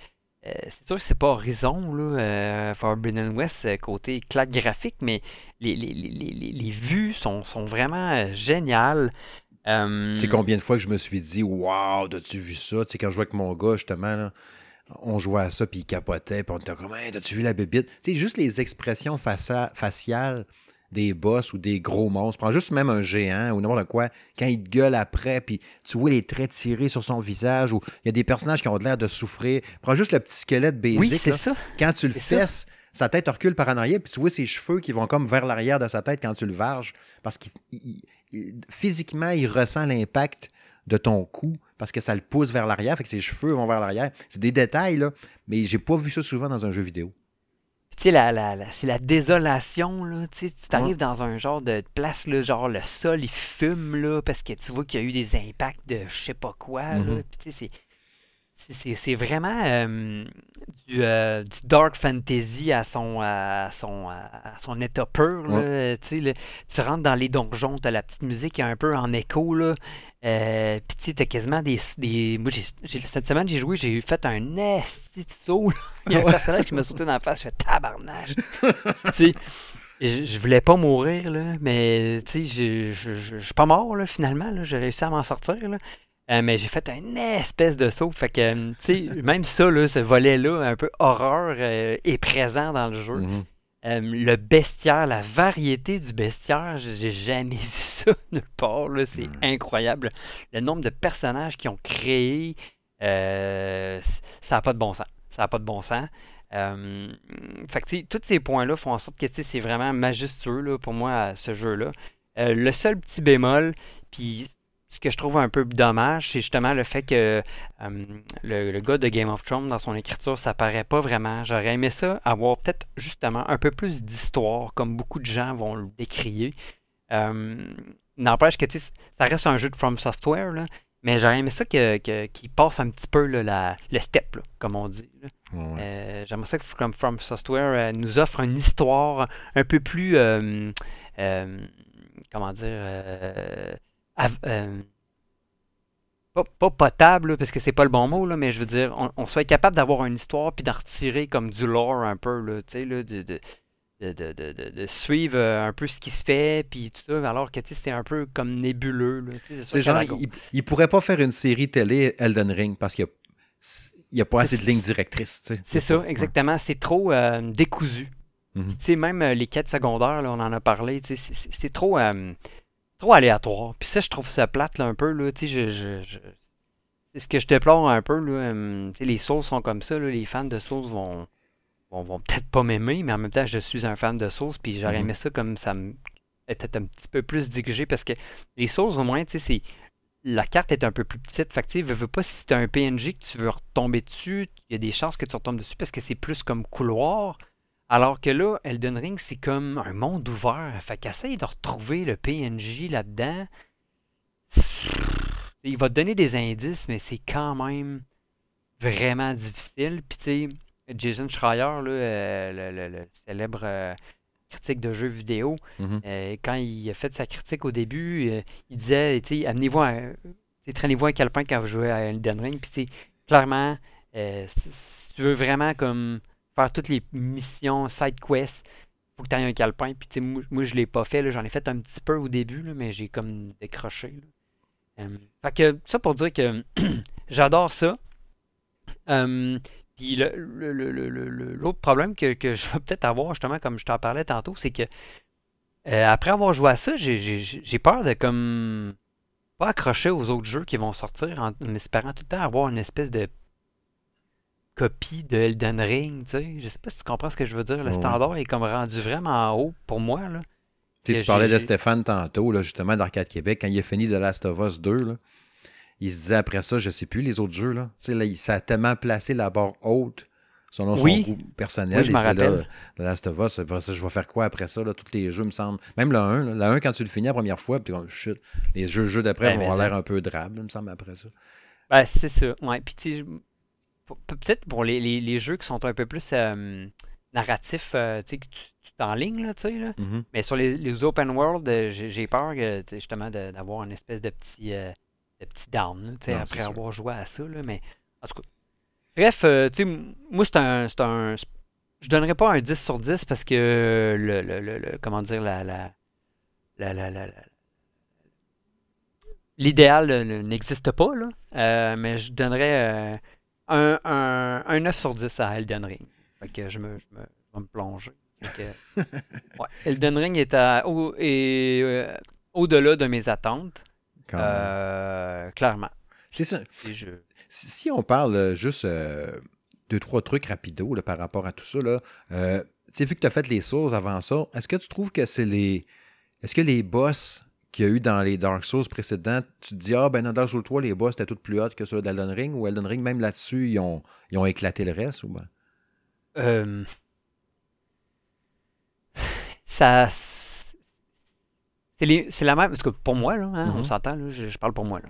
B: euh, c'est sûr que c'est pas Horizon, là, euh, Forbidden West, côté claque graphique, mais les, vues sont, vraiment géniales. Euh,
A: Tu sais combien de fois que je me suis dit, waouh, as-tu vu ça? Tu sais, quand je jouais avec mon gars, justement, là, on jouait à ça, puis il capotait, puis on était comme, hey, as-tu vu la bébite? Tu sais, juste les expressions facia- faciales des boss ou des gros monstres. Prends juste même un géant ou n'importe quoi, quand il te gueule après, puis tu vois les traits tirés sur son visage, ou il y a des personnages qui ont l'air de souffrir. Prends juste le petit squelette basic,
B: oui, c'est
A: là.
B: ça.
A: Quand tu le
B: ça.
A: fesses, sa tête recule par en arrière, puis tu vois ses cheveux qui vont comme vers l'arrière de sa tête quand tu le varges, parce qu'il il- il- physiquement, il ressent l'impact de ton coup, parce que ça le pousse vers l'arrière, fait que ses cheveux vont vers l'arrière. C'est des détails, là, mais j'ai pas vu ça souvent dans un jeu vidéo.
B: Tu sais, la, la, la- c'est la désolation, là. Tu t'arrives dans un genre de place, là, genre le sol, il fume, là, parce que tu vois qu'il y a eu des impacts de je sais pas quoi, là. Puis tu sais, c'est- vraiment euh, du, euh, du, dark fantasy à son, à son, à son état pur. Tu rentres dans les donjons, tu as la petite musique un peu en écho. Là. Euh, Puis tu as quasiment des. des... Moi, cette semaine, j'ai joué, j'ai fait un esti de saut. Il y a un personnage qui m'a sauté dans la face, je fais tabarnage. tu je, je voulais pas mourir, là, mais tu sais, je suis pas mort là, finalement. J'ai réussi à m'en sortir. Là. Euh, mais j'ai fait un espèce de saut. Fait que, euh, tu sais, même ça, là, ce volet-là, un peu horreur, euh, est présent dans le jeu. Mhm. le bestiaire, la variété du bestiaire, j'ai jamais vu ça nulle part. C'est incroyable. Le nombre de personnages qu'ils ont créés, ça n'a pas de bon sens. Ça n'a pas de bon sens. fait que, tous ces points-là font en sorte que c'est vraiment majestueux là, pour moi, ce jeu-là. le seul petit bémol, puis ce que je trouve un peu dommage, c'est justement le fait que euh, le, gars de Game of Thrones, dans son écriture, ça paraît pas vraiment. J'aurais aimé ça, avoir peut-être justement un peu plus d'histoire, comme beaucoup de gens vont le décrier. Euh, n'empêche que ça reste un jeu de From Software, mais j'aurais aimé ça qu'il passe un petit peu la, le step, comme on dit. Euh, j'aimerais ça que From Software nous offre une histoire un peu plus. comment dire euh, pas, potable, parce que c'est pas le bon mot, là, mais je veux dire, on, soit capable d'avoir une histoire puis d'en retirer comme du lore un peu, là, là, de, de, de, suivre euh, un peu ce qui se fait, puis tout ça, alors que c'est un peu comme nébuleux.
A: C'est genre, il, il, pourrait pas faire une série télé Elden Ring parce qu'il n'y a, pas assez de lignes directrices.
B: C'est ça, exactement. C'est trop euh, décousu. Mm Même les quêtes secondaires, là, on en a parlé, c'est trop trop aléatoire. Puis ça, je trouve ça plate là, un peu. Là, je, je, je... C'est ce que je déplore un peu. Là, les Souls sont comme ça. Là, les fans de Souls vont, vont, vont peut-être pas m'aimer, mais en même temps, je suis un fan de Souls. Puis j'aurais mhm. aimé ça comme ça était un petit peu plus dirigé parce que les Souls, au moins, tu sais. La carte est un peu plus petite. Fait que, tu veux pas si c'est un PNJ que tu veux retomber dessus, il y a des chances que tu retombes dessus parce que c'est plus comme couloir. Alors que là, Elden Ring, c'est comme un monde ouvert. Fait qu'essaye de retrouver le PNJ là-dedans. Il va te donner des indices, mais c'est quand même vraiment difficile. Puis tu sais, Jason Schreier, là, euh, le, célèbre euh, critique de jeux vidéo, mm-hmm. euh, quand il a fait sa critique au début, il disait, tu sais, amenez-vous un... Traînez-vous un calepin quand vous jouez à Elden Ring. Puis clairement, si tu veux vraiment comme faire toutes les missions, side quests, faut que tu aies un calepin. Puis moi, moi, je l'ai pas fait. J'en ai fait un petit peu au début, mais j'ai comme décroché. Euh, fait que ça pour dire que j'adore ça. Euh, puis l'autre problème que, je vais peut-être avoir, justement, comme je t'en parlais tantôt, c'est que euh, après avoir joué à ça, j'ai peur de comme pas accrocher aux autres jeux qui vont sortir en, en espérant tout le temps avoir une espèce de copie de Elden Ring, tu sais. Je sais pas si tu comprends ce que je veux dire. Le standard est comme rendu vraiment haut pour moi, là.
A: Tu parlais de Stéphane tantôt, là, justement, d'Arcade Québec, quand il a fini The Last of Us 2, là, il se disait après ça, je sais plus les autres jeux, là. Tu sais, là, il s'est tellement placé la barre haute selon son goût personnel.
B: Oui, je il là,
A: The Last of Us, je vais faire quoi après ça, là, tous les jeux, me semblent. Même le 1, le 1, quand tu le finis la première fois, puis shit, les jeux, jeux d'après ben, vont avoir l'air un peu drabe, me semble, après ça.
B: Ben, c'est ça. Ouais. Puis, tu peut-être pour les, jeux qui sont un peu plus euh, narratifs, euh, tu sais, que tu en ligne, là, tu sais, là. Mm-hmm. Mais sur les, open world, euh, j'ai peur justement d'avoir une espèce de petit, de petit down, tu sais, après avoir joué à ça, là. Mais en tout cas, bref, tu sais, moi, c'est un, un. Je donnerais pas un 10 sur 10 parce que le, le, le, comment dire, la, la, la, la l'idéal n'existe pas, là. mais je donnerais un, un, un 9 sur 10 à Elden Ring. Fait que je, me, je, me, vais me plonger. ouais, Elden Ring est, au, euh, au-delà de mes attentes. Euh, clairement.
A: C'est ça. Si, on parle euh, juste deux, trois trucs rapido là, par rapport à tout ça, là, vu que tu as fait les sources avant ça, est-ce que tu trouves que c'est les. Est-ce que les boss qu'il y a eu dans les Dark Souls précédents, tu te dis, ah, ben dans Dark Souls 3, les boss étaient toutes plus hautes que ceux d'Elden Ring, ou Elden Ring, même là-dessus, ils ont, ils ont éclaté le reste, ou ben?
B: Euh... Ça. C'est la même. Parce que pour moi, là, hein, on mm-hmm. s'entend, je, je, parle pour moi. Là.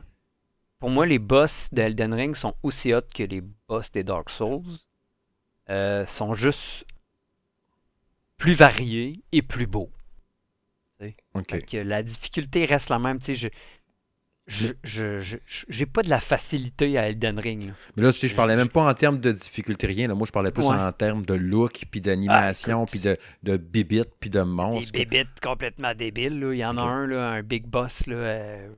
B: pour moi, les boss de Elden Ring sont aussi hot que les boss des Dark Souls. Euh, sont juste plus variés et plus beaux. Que la difficulté reste la même. Tu sais, je, j'ai pas de la facilité à Elden Ring. là.
A: Mais là, sais, je parlais même pas en termes de difficulté, rien. là. Moi, je parlais plus
B: Ouais.
A: en termes de look, puis d'animation, puis de, de bibites, puis de
B: Des
A: monstres.
B: bébites complètement débiles. là. Il y en a un, là, un big boss. Là, euh,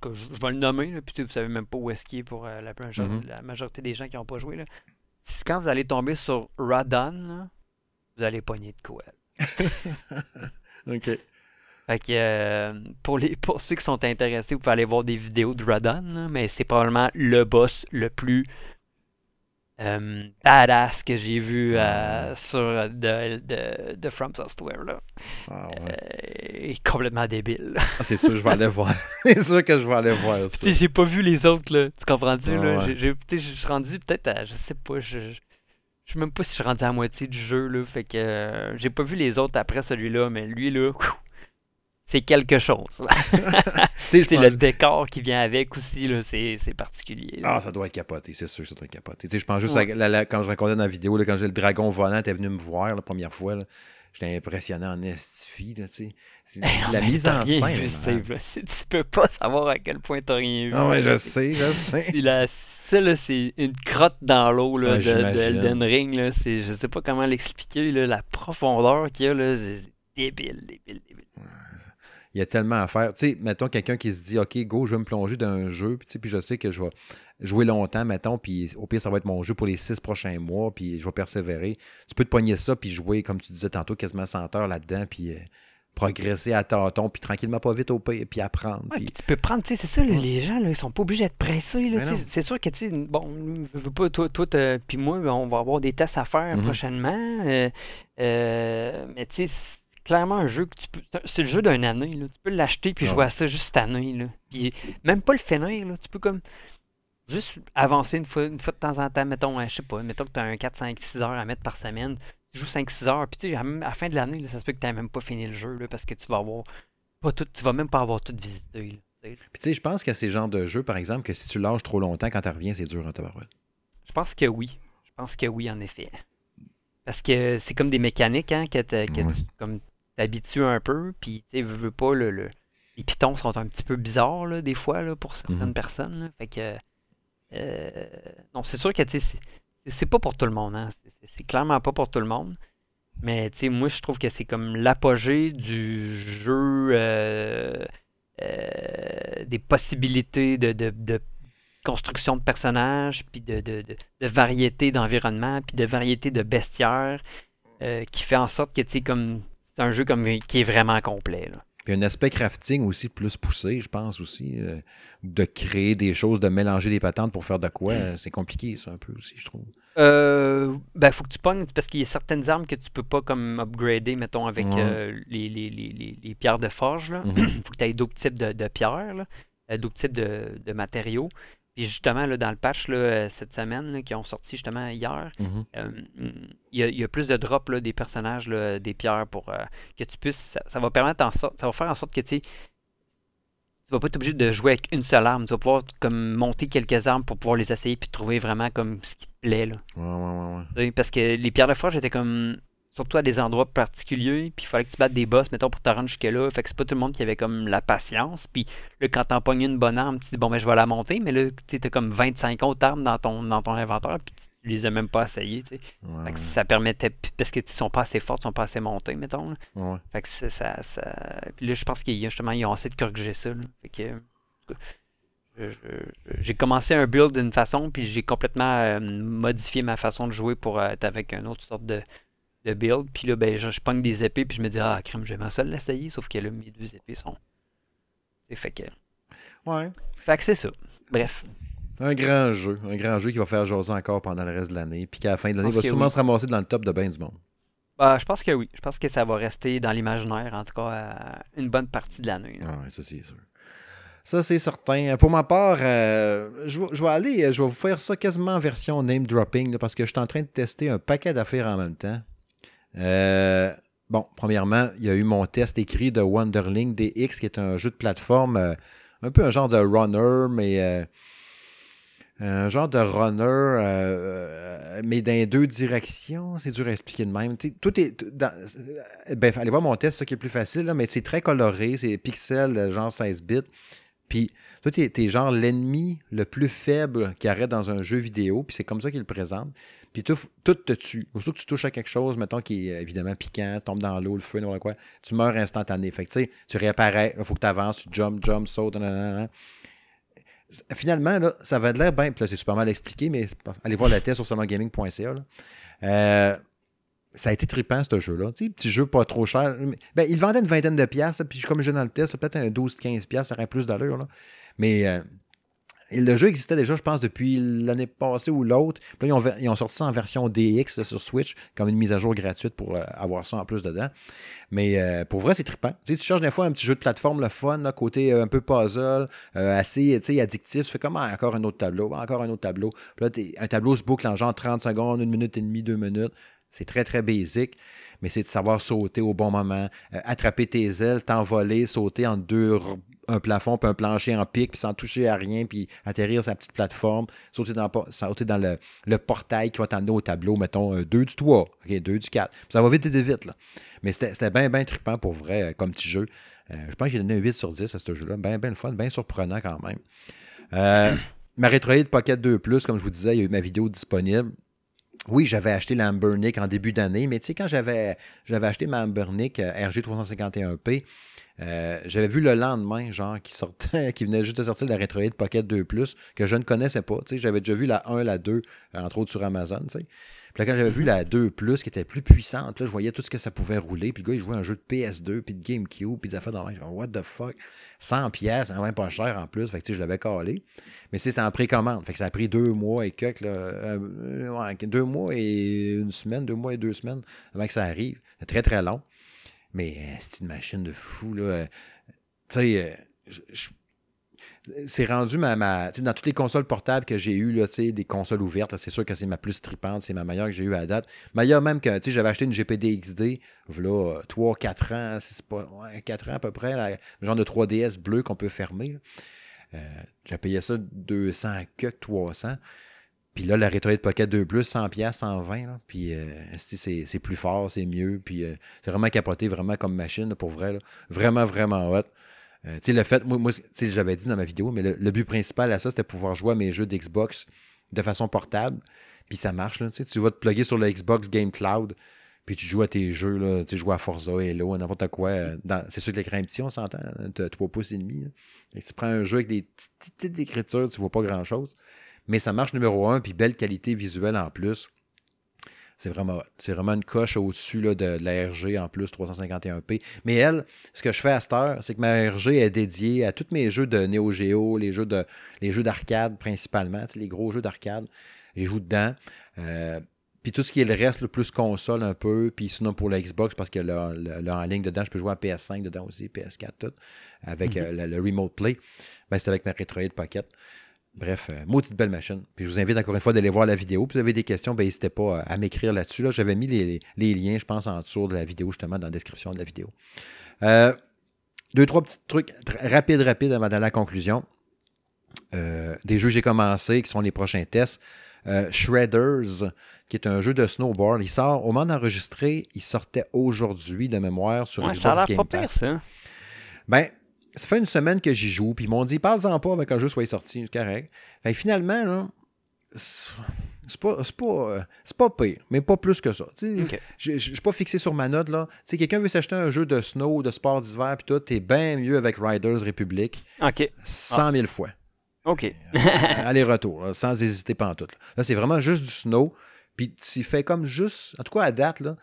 B: que je, je vais le nommer. Là, puis vous savez même pas où est-ce qu'il est pour euh, la, major-
A: Mhm.
B: la majorité des gens qui n'ont pas joué. Là. Si- Quand vous allez tomber sur Radon, vous allez pogner de quoi.
A: OK.
B: Fait que euh, pour, les, pour ceux qui sont intéressés, vous pouvez aller voir des vidéos de Radon, là, mais c'est probablement le boss le plus euh, badass que j'ai vu euh,
A: Ah.
B: sur de, de, de From Software. Là.
A: Ah, ouais.
B: Est complètement débile.
A: Ah, c'est sûr, je vais aller voir. c'est sûr que je vais aller voir ça.
B: J'ai pas vu les autres, là. Tu comprends-tu,
A: Ah
B: là?
A: ouais.
B: Je suis rendu peut-être à, je sais pas, je, je sais même pas si je suis rendu à la moitié du jeu, là. Fait que euh, j'ai pas vu les autres après celui-là, mais lui, là, c'est quelque chose. C'est
A: pense-
B: le décor qui vient avec aussi. C'est particulier. là.
A: Ah, ça doit être capoté, c'est sûr, ça doit être capoté. Je pense juste
B: Ouais.
A: à la- la- quand je racontais dans la vidéo, là, quand j'ai le dragon volant, t'es venu me voir la première fois. là, J'étais impressionné en estifie, là, tu sais. C'est-
B: Non,
A: La
B: mais
A: mise en scène.
B: vu,
A: est
B: Steve, là. Tu peux pas savoir à quel point t'as rien vu.
A: Ah ouais, je sais, je sais.
B: Ça, là, c'est une crotte dans l'eau là,
A: Ouais,
B: de, de
A: j'imagine.
B: Elden Ring. Là. C'est, je sais pas comment l'expliquer. Là, la profondeur qu'il y a, là, c'est c'est débile, débile, débile.
A: Il y a tellement à faire. Tu sais, mettons quelqu'un qui se dit, OK, go, je vais me plonger dans un jeu, puis, tu sais, puis je sais que je vais jouer longtemps, mettons, puis au pire, ça va être mon jeu pour les six prochains mois, puis je vais persévérer. Tu peux te pogner ça, puis jouer, comme tu disais tantôt, quasiment 100 heures là-dedans, puis euh, progresser à tâtons, puis tranquillement, pas vite au pire, puis apprendre.
B: Ouais,
A: puis-
B: puis tu peux prendre, tu sais, c'est ça, là, les gens, là, ils sont pas obligés d'être pressés. C'est sûr que, tu sais, bon, je veux pas, toi, toi puis moi, on va avoir des tests à faire
A: Mhm.
B: prochainement. euh, euh, mais tu sais, clairement un jeu que tu peux. c'est le jeu d'une année. Là. Tu peux l'acheter puis jouer à ça juste cette année. Là. Puis même pas le finir. Là. Tu peux comme juste avancer une fois, une fois de temps en temps. Mettons, euh, je sais pas, mettons que tu as un 4, 5, 6 heures à mettre par semaine. Tu joues 5, 6 heures. Puis tu sais, à à la fin de l'année, là, ça se peut que tu même pas fini le jeu là, parce que tu vas avoir. Pas tout, tu vas même pas avoir tout visité. là.
A: Puis tu sais, je pense qu'il y a ces genres de jeux, par exemple, que si tu lâches trop longtemps, quand tu reviens, c'est dur en tabarouette.
B: Je pense que oui. Je pense que oui, en effet. Parce que c'est comme des mécaniques hein, que, que
A: Ouais.
B: tu comme, t'habitues un peu, puis tu sais, veux, veux pas, le, le- les pitons sont un petit peu bizarres là, des fois là, pour certaines
A: Mhm.
B: personnes. là. Fait que, euh, non, c'est sûr que tu sais, c'est pas pour tout le monde. Hein. C'est- clairement pas pour tout le monde. Mais tu sais, moi, je trouve que c'est comme l'apogée du jeu, euh, euh, des possibilités de, de- de construction de personnages, puis de, de, de- variété d'environnement, puis de variété de bestiaires, qui fait en sorte que tu sais, comme c'est un jeu comme qui est vraiment complet. Là.
A: Puis un aspect crafting aussi plus poussé, je pense aussi. euh, de créer des choses, de mélanger des patentes pour faire de quoi. euh, C'est compliqué, ça, un peu aussi, je trouve.
B: Euh, ben, faut que tu pognes, parce qu'il y a certaines armes que tu peux pas comme upgrader, mettons, avec euh, les, les- les- pierres de forge. Là.
A: Mhm.
B: faut que tu aies d'autres types de, de pierres, d'autres types de, de matériaux. Puis justement, là, dans le patch là, euh, cette semaine, là, qui ont sorti justement hier,
A: Mhm.
B: euh, il y, a, il y a plus de drops là, des personnages, là, des pierres pour euh, que tu puisses. Ça, ça va permettre en sorte, ça va faire en sorte que tu tu vas pas être obligé de jouer avec une seule arme. Tu vas pouvoir comme monter quelques armes pour pouvoir les essayer puis trouver vraiment comme ce qui te plaît. Là.
A: Ouais, ouais,
B: Parce que les pierres de forge étaient comme surtout à des endroits particuliers, puis il fallait que tu battes des boss, mettons, pour te rendre jusque-là. Fait que c'est pas tout le monde qui avait comme la patience. Puis là, quand t'en pognes une bonne arme, tu dis bon ben je vais la monter, mais là, tu sais, t'as comme 25 autres armes dans ton, dans ton inventaire, puis tu les as même pas essayées. tu sais.
A: Ouais,
B: Fait que ça permettait, parce que ils sont pas assez fortes, ils sont pas assez montées, mettons. là.
A: Ouais.
B: Fait que ça, ça. Puis là, je pense qu'ils justement, ils ont essayé de corriger ça. là. Fait que. J'ai commencé un build d'une façon, puis j'ai complètement euh, modifié ma façon de jouer pour euh, être avec une autre sorte de, de build. Puis là, ben, je, je pogne des épées, puis je me dis, ah, crème, j'aimerais ça l'essayer, sauf que là, mes deux épées sont. C'est fait que.
A: Ouais.
B: Fait que c'est ça. Bref.
A: Un grand jeu. Un grand jeu qui va faire jaser encore pendant le reste de l'année. Puis qu'à la fin de l'année,
B: pense
A: va sûrement
B: oui.
A: se ramasser dans le top de bien du monde.
B: Bah, je pense que oui. Je pense que ça va rester dans l'imaginaire, en tout cas, euh, une bonne partie de l'année.
A: Ah ouais, ça, c'est sûr. Ça, c'est certain. Pour ma part, euh, je, vais, je vais aller, je vais vous faire ça quasiment en version name dropping, là, parce que je suis en train de tester un paquet d'affaires en même temps. Euh, bon, premièrement, il y a eu mon test écrit de Wonderling DX, qui est un jeu de plateforme euh, un peu un genre de runner, mais euh, un genre de runner, mais dans deux directions. C'est dur à expliquer de même. tout est. Ben, allez voir mon test, ça qui est plus facile, mais c'est très coloré, c'est pixel, genre 16 bits. Puis toi, t'es, genre l'ennemi le plus faible qui arrête dans un jeu vidéo, puis c'est comme ça qu'il le présente. Puis tout, te tue. Surtout que tu touches à quelque chose, mettons, qui est évidemment piquant, tombe dans l'eau, le feu, n'importe quoi, tu meurs instantané. Fait que tu sais, tu réapparais, il faut que tu avances, tu jump, jump, saute, Finalement, là, ça va de l'air bien. Puis là, c'est super mal expliqué, mais allez voir la test sur summergaming.ca. Euh, ça a été trippant, ce jeu-là. Petit jeu pas trop cher. Ben, il vendait une vingtaine de piastres, puis comme je dans le test, c'est peut-être un 12-15 piastres, ça aurait plus d'allure. Mais euh, le jeu existait déjà, je pense, depuis l'année passée ou l'autre. Puis là, ils ont, sorti ça en version DX sur Switch, comme une mise à jour gratuite pour euh, avoir ça en plus dedans. Mais euh, pour vrai, c'est trippant. Tu cherches des fois un petit jeu de plateforme, le fun, côté un peu puzzle, assez addictif. Tu fais comme ah, encore un autre tableau, encore un autre tableau. Puis là, un tableau se boucle en genre 30 secondes, une minute et demie, deux minutes. C'est très, très basique, mais c'est de savoir sauter au bon moment, euh, attraper tes ailes, t'envoler, sauter en deux, un plafond puis un plancher en pic, puis sans toucher à rien, puis atterrir sur la petite plateforme, sauter dans, sauter dans le, portail qui va t'emmener au tableau, mettons, 2 euh, du 3, OK, 2 du 4. ça va vite et vite, là. Mais c'était bien, bien trippant pour vrai, euh, comme petit jeu. je pense que j'ai donné un 8 sur 10 à ce jeu-là. Bien, bien le fun, bien surprenant quand même. ma Pocket 2 Plus, comme je vous disais, il y a eu ma vidéo disponible oui, j'avais acheté l'Ambernick en début d'année, mais tu sais, quand j'avais, acheté ma Ambernick euh, RG351P, euh, j'avais vu le lendemain, genre, qui sortait, qui venait juste de sortir la Retroid Pocket 2 Plus, que je ne connaissais pas. Tu sais, j'avais déjà vu la 1, la 2, entre autres sur Amazon, tu sais. Puis là, quand j'avais vu la 2 Plus, qui était plus puissante, là, je voyais tout ce que ça pouvait rouler. Puis le gars, il jouait un jeu de PS2, puis de GameCube, puis des affaires dans What the fuck? 100 pièces, même pas cher en plus. Fait que, tu sais, je l'avais calé. Mais c'était en précommande. Fait que ça a pris deux mois et quelques, là, euh, deux mois et une semaine, deux mois et deux semaines avant que ça arrive. C'est très, très long. Mais euh, c'est une machine de fou, là. Tu sais, euh, je c'est rendu ma, ma dans toutes les consoles portables que j'ai eues, des consoles ouvertes, c'est sûr que c'est ma plus tripante, c'est ma meilleure que j'ai eue à la date. Meilleure même que j'avais acheté une GPD XD, voilà, 3, 4 ans, pas 4 ans à peu près, le genre de 3DS bleu qu'on peut fermer. Euh, j'ai payé ça 200 que 300. Puis là, la Retroid Pocket 2 Plus, 100 pièces 120. Là. Puis euh, c'est plus fort, c'est mieux. Puis euh, c'est vraiment capoté, vraiment comme machine, pour vrai. Vraiment, vraiment hot. Euh, tu sais, le fait, moi, moi j'avais dit dans ma vidéo, mais le, but principal à ça, c'était pouvoir jouer à mes jeux d'Xbox de façon portable. Puis ça marche, là, tu vas te plugger sur le Xbox Game Cloud, puis tu joues à tes jeux, tu joues à Forza, Halo, n'importe quoi. Euh, c'est sûr que l'écran est petit, on s'entend, tu as 3 pouces et demi. Et tu prends un jeu avec des petites, écritures, tu vois pas grand-chose. Mais ça marche numéro un, puis belle qualité visuelle en plus. C'est vraiment, c'est vraiment une coche au-dessus de, la RG en plus 351p. Mais elle, ce que je fais à cette heure, c'est que ma RG est dédiée à tous mes jeux de Neo Geo, les jeux de les jeux d'arcade principalement, les gros jeux d'arcade. Je joue dedans. Euh, puis tout ce qui est le reste, le plus console un peu, puis sinon pour la Xbox, parce que là, en ligne dedans, je peux jouer à PS5 dedans aussi, PS4, tout, avec mm-hmm. euh, le, Remote Play. Ben, c'est avec ma Retroid Pocket. Bref, euh, maudite belle machine. Puis je vous invite encore une fois d'aller voir la vidéo. Puis vous avez des questions, ben, n'hésitez pas à, m'écrire là-dessus. Là. J'avais mis les, liens, je pense, en dessous de la vidéo, justement, dans la description de la vidéo. Euh, deux, trois petits trucs rapides, rapides avant d'aller à la conclusion. Euh, des jeux que j'ai commencé, qui sont les prochains tests. Shredders, qui est un jeu de snowboard. Il sort, au moment d'enregistrer, il sortait aujourd'hui de mémoire sur
B: ouais, Xbox Game pas Pass.
A: Ben, ça fait une semaine que j'y joue, puis ils m'ont dit, parle-en pas avec un jeu soit sorti, c'est correct. Fait finalement, là, c'est pas, pas, euh, pas pire, mais pas plus que ça. Je ne suis pas fixé sur ma note. là. quelqu'un veut s'acheter un jeu de snow, de sport d'hiver, puis tout, t'es bien mieux avec Riders Republic.
B: OK.
A: 100 000 fois.
B: OK.
A: Euh, aller-retour, sans hésiter pas en tout. Là, là c'est vraiment juste du snow. Puis tu fais comme juste, en tout cas à date, là,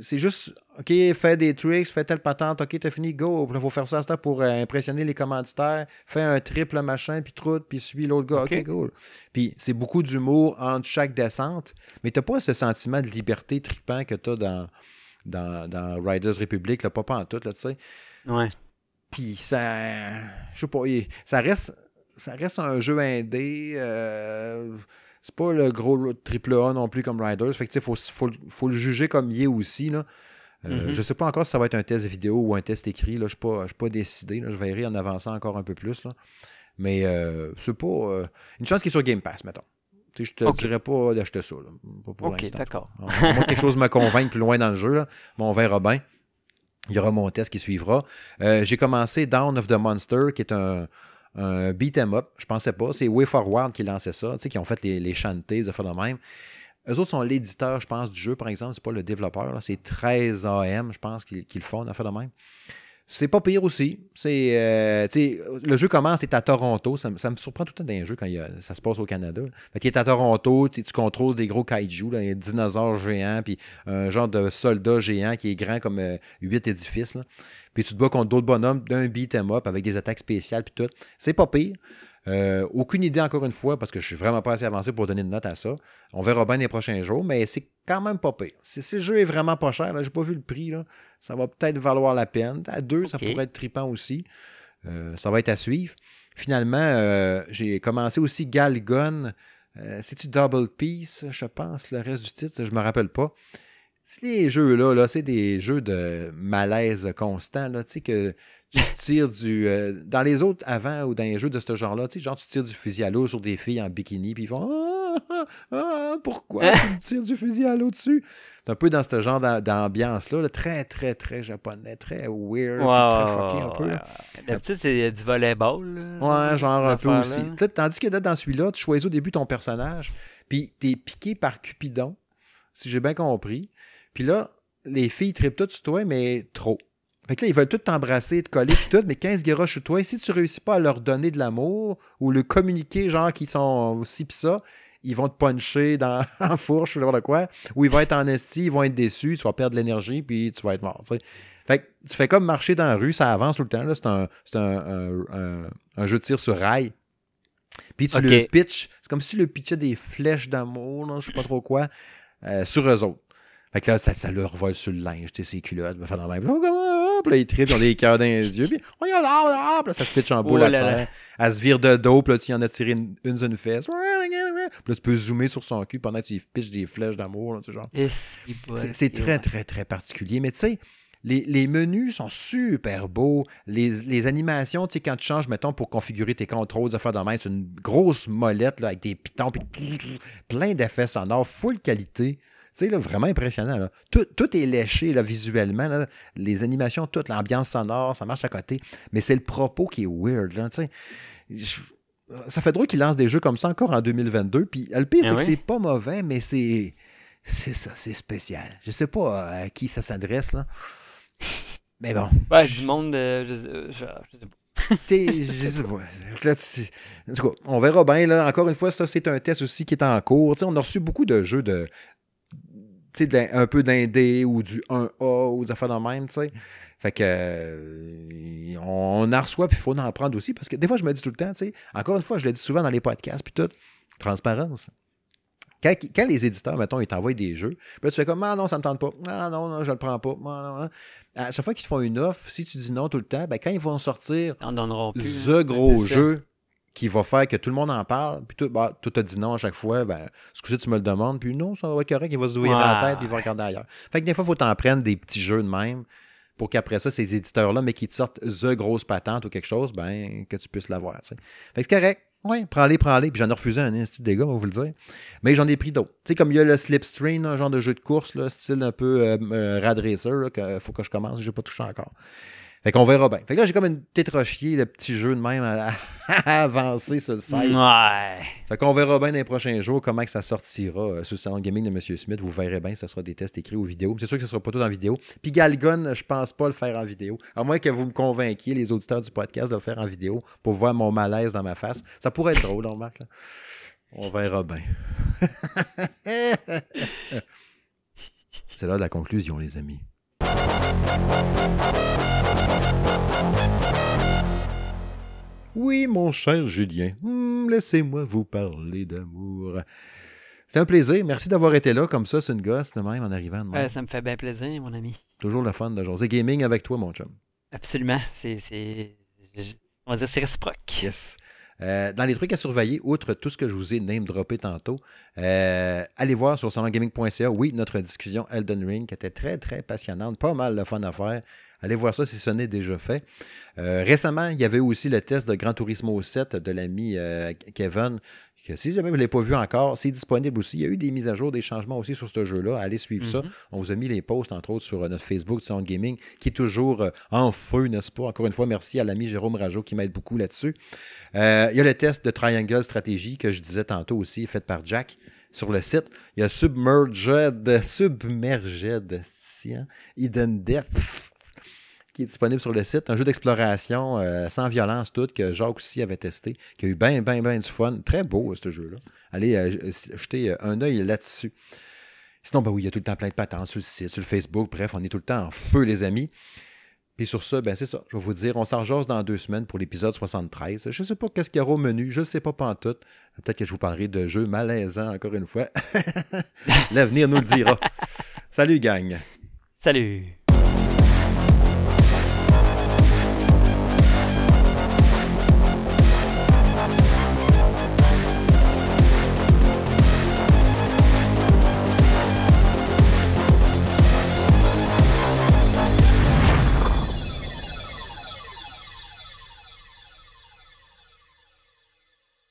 A: c'est juste, OK, fais des tricks, fais telle patente, OK, t'as fini, go. Il faut faire ça pour euh, impressionner les commanditaires. Fais un triple machin, puis troute, puis suis l'autre gars. OK, cool. Puis c'est beaucoup d'humour entre chaque descente, mais t'as pas ce sentiment de liberté tripant que t'as dans, dans, dans Riders Republic, là, pas, pas en tout, là, tu sais.
B: Ouais.
A: Puis ça, je sais pas, ça reste, ça reste un jeu indé. Euh, c'est pas le gros triple A non plus comme Riders. Fait que, faut, faut, faut, le juger comme il est aussi. Là. Euh,
B: Mhm.
A: Je ne sais pas encore si ça va être un test vidéo ou un test écrit. Je ne suis, pas- décidé. là. Je verrai en avançant encore un peu plus. Là. Mais euh, c'est pas. euh, une chance qu'il est sur Game Pass, mettons. Tu sais, je te
B: Ok.
A: dirais pas d'acheter ça. là. Pas pour
B: Ok,
A: l'instant.
B: d'accord.
A: Quelque chose me convainque plus loin dans le jeu. Là. Mais on verra bien. Il y aura mon test qui suivra. Euh, J'ai commencé Down of the Monster, qui est un, un beat 'em up. Je pensais pas. C'est Way Forward qui lançait ça, tu sais, qui ont fait les, les chantés, des affaires de même. Eux autres sont l'éditeur, je pense, du jeu, par exemple. C'est pas le développeur. C'est 13 AM, je pense, qui, qui le font, une affaire de même. C'est pas pire aussi. C'est, euh, le jeu commence, c'est à Toronto. Ça, me- ça me surprend tout le temps les jeux quand il a- ça se passe au Canada. Fait qu'il est à Toronto, tu contrôles des gros kaiju, là, des dinosaures géants, puis un genre de soldat géant qui est grand comme euh, huit édifices. là. Puis tu te bats contre d'autres bonhommes d'un beat 'em up avec des attaques spéciales, puis tout. C'est pas pire. Euh, aucune idée encore une fois, parce que je suis vraiment pas assez avancé pour donner une note à ça. On verra bien les prochains jours, mais c'est quand même pas pire. Si, si le jeu est vraiment pas cher, là, j'ai pas vu le prix, là, ça va peut-être valoir la peine. À deux, ça pourrait être trippant aussi. Euh, ça va être à suivre. Finalement, euh, j'ai commencé aussi Galgun. C'est-tu Double Peace, je pense, le reste du titre, je me rappelle pas. Ces jeux-là, là, c'est des jeux de malaise constant. Là, tu sais, que tu tires du. euh, dans les autres avant ou dans les jeux de ce genre-là, tu sais, genre tu tires du fusil à l'eau sur des filles en bikini, puis ils font Ah, ah, ah, pourquoi tu me tires du fusil à l'eau dessus? C'est un peu dans ce genre d'am- d'ambiance-là, là, très, très, très japonais, très weird,
B: Wow,
A: très fucké un peu.
B: D'habitude, c'est du volleyball. là,
A: Ouais, genre un peu aussi. tandis que là, dans celui-là, tu choisis au début ton personnage, puis t'es piqué par Cupidon, si j'ai bien compris. Puis là, les filles trippent toutes sur toi, mais trop. Fait que là, ils veulent tout t'embrasser, te coller, puis tout, mais 15 garoches sur toi, si tu réussis pas à leur donner de l'amour ou le communiquer, genre, qu'ils sont aussi pis ça, ils vont te puncher dans, en fourche ou n'importe quoi, ou ils vont être en esti, ils vont être déçus, tu vas perdre de l'énergie, puis tu vas être mort. Fait que tu fais comme marcher dans la rue, ça avance tout le temps, là. C'est un, c'est un, un- un- un jeu de tir sur rail. Puis tu le pitches. C'est comme si tu le pitchais des flèches d'amour, je sais pas trop quoi, euh, sur eux autres. Fait que là, ça, ça leur vole sur le linge, tu sais, ses culottes, le même. Puis là, ils trippent, ils ont des cœurs dans les yeux, puis oh, là, là, là, puis là, ça se pitch en boule
B: Oh
A: à terre. Elle se vire de dos, puis là, tu y en as tiré une, une une fesse. Puis là, tu peux zoomer sur son cul pendant que tu pitches des flèches d'amour, tu sais, genre.
B: Si,
A: C'est très, très, très particulier. Mais tu sais, les, les menus sont super beaux. Les, les animations, tu sais, quand tu changes, mettons, pour configurer tes contrôles, affaires de main, c'est une grosse molette là, avec des pitons, puis plein d'effets sonores, full qualité. Tu sais, là, vraiment impressionnant. là. Tout, tout est léché là, visuellement. là. Les animations, toute l'ambiance sonore, ça marche à côté. Mais c'est le propos qui est weird. Là. Je- ça fait drôle qu'ils lancent des jeux comme ça encore en 2022. Puis le pire,
B: Ah
A: c'est que
B: oui?
A: c'est pas mauvais, mais c'est. C'est ça, c'est spécial. Je sais pas euh, à qui ça s'adresse, là. Mais bon.
B: Ouais,
A: je-
B: du monde, euh, je, je- je sais pas.
A: T'es- je sais pas. Là, tu- en tout cas, on verra bien. Là. Encore une fois, ça, c'est un test aussi qui est en cours. Tu sais, on a reçu beaucoup de jeux de. Un peu d'indé ou du 1A ou des affaires de même, tu sais. Fait que. euh, on en reçoit, puis il faut en prendre aussi. Parce que des fois, je me dis tout le temps, tu sais. Encore une fois, je le dis souvent dans les podcasts, puis tout. Transparence. Quand, quand les éditeurs, mettons, ils t'envoient des jeux, là, tu fais comme, ah non, ça me tente pas. Ah non, non, je le prends pas. Ah, non, non. À chaque fois qu'ils te font une offre, si tu dis non tout le temps, ben, quand ils vont sortir
B: Ils
A: the
B: hein.
A: gros jeu qui va faire que tout le monde en parle, puis tout, bah, tout a dit non à chaque fois, ben, excusez, tu me le demandes, puis non, ça va être correct, il va se douiller la tête, puis il va regarder ailleurs. Fait que des fois, il faut t'en prendre des petits jeux de même pour qu'après ça, ces éditeurs-là, mais qui te sortent the grosse patente ou quelque chose, ben, que tu puisses l'avoir. Fait que c'est correct. Oui, prends-les, prends-les. Puis j'en ai refusé un petit dégât, on va vous le dire. Mais j'en ai pris d'autres. Tu sais, comme il y a le Slipstream, un genre de jeu de course, là, style un peu euh, euh, Rad Racer, là, que faut que je commence, j'ai pas touché encore. Fait qu'on verra bien. Fait que là, j'ai comme une petite rochier, le petit jeu de même à, à avancer sur le site.
B: Ouais.
A: Fait qu'on verra bien dans les prochains jours comment que ça sortira euh, sur le salon gaming de M. Smith. Vous verrez bien, ça sera des tests écrits ou vidéo. C'est sûr que ce sera pas tout en vidéo. Puis Galgun, je pense pas le faire en vidéo. À moins que vous me convainquiez, les auditeurs du podcast, de le faire en vidéo pour voir mon malaise dans ma face. Ça pourrait être drôle, on remarque. là. On verra bien. C'est de la conclusion, les amis. Oui, mon cher Julien, Hmm, laissez-moi vous parler d'amour. C'est un plaisir. Merci d'avoir été là comme ça, c'est une gosse de même en arrivant. de même.
B: Ouais, ça me fait bien plaisir, mon ami.
A: Toujours le fun de José Gaming avec toi, mon chum.
B: Absolument. C'est. On va dire c'est réciproque.
A: Yes. Euh, dans les trucs à surveiller, outre tout ce que je vous ai name-droppé tantôt, euh, allez voir sur salongaming.ca, oui, notre discussion Elden Ring, était très, très passionnante, pas mal de fun à faire. Allez voir ça si ce n'est déjà fait. Euh, récemment, il y avait aussi le test de Gran Turismo 7 de l'ami Kevin. Que si jamais vous ne l'avez pas vu encore, c'est disponible aussi. Il y a eu des mises à jour, des changements aussi sur ce jeu-là. Allez suivre ça.
B: Mhm.
A: On vous a mis les posts, entre autres, sur notre Facebook de Sound Gaming, qui est toujours en feu, n'est-ce pas? Encore une fois, merci à l'ami Jérôme Rajo qui m'aide beaucoup là-dessus. Euh, il y a le test de Triangle Stratégie que je disais tantôt aussi, fait par Jack sur le site. Il y a Submerged, Submerged, hein, Hidden Depth qui est disponible sur le site. Un jeu d'exploration euh, sans violence toute que Jacques aussi avait testé, qui a eu bien, bien, bien du fun. Très beau, ce jeu-là. Allez euh, jeter un œil là-dessus. Sinon, ben oui, il y a tout le temps plein de patentes sur le site, sur le Facebook. Bref, on est tout le temps en feu, les amis. Puis sur ça, ben c'est ça. Je vais vous dire, on s'en dans deux semaines pour l'épisode 73. Je ne sais pas qu'est-ce qu'il y aura au menu. Je ne sais pas tout. Peut-être que je vous parlerai de jeux malaisants encore une fois. L'avenir nous le dira. Salut, gang.
B: Salut.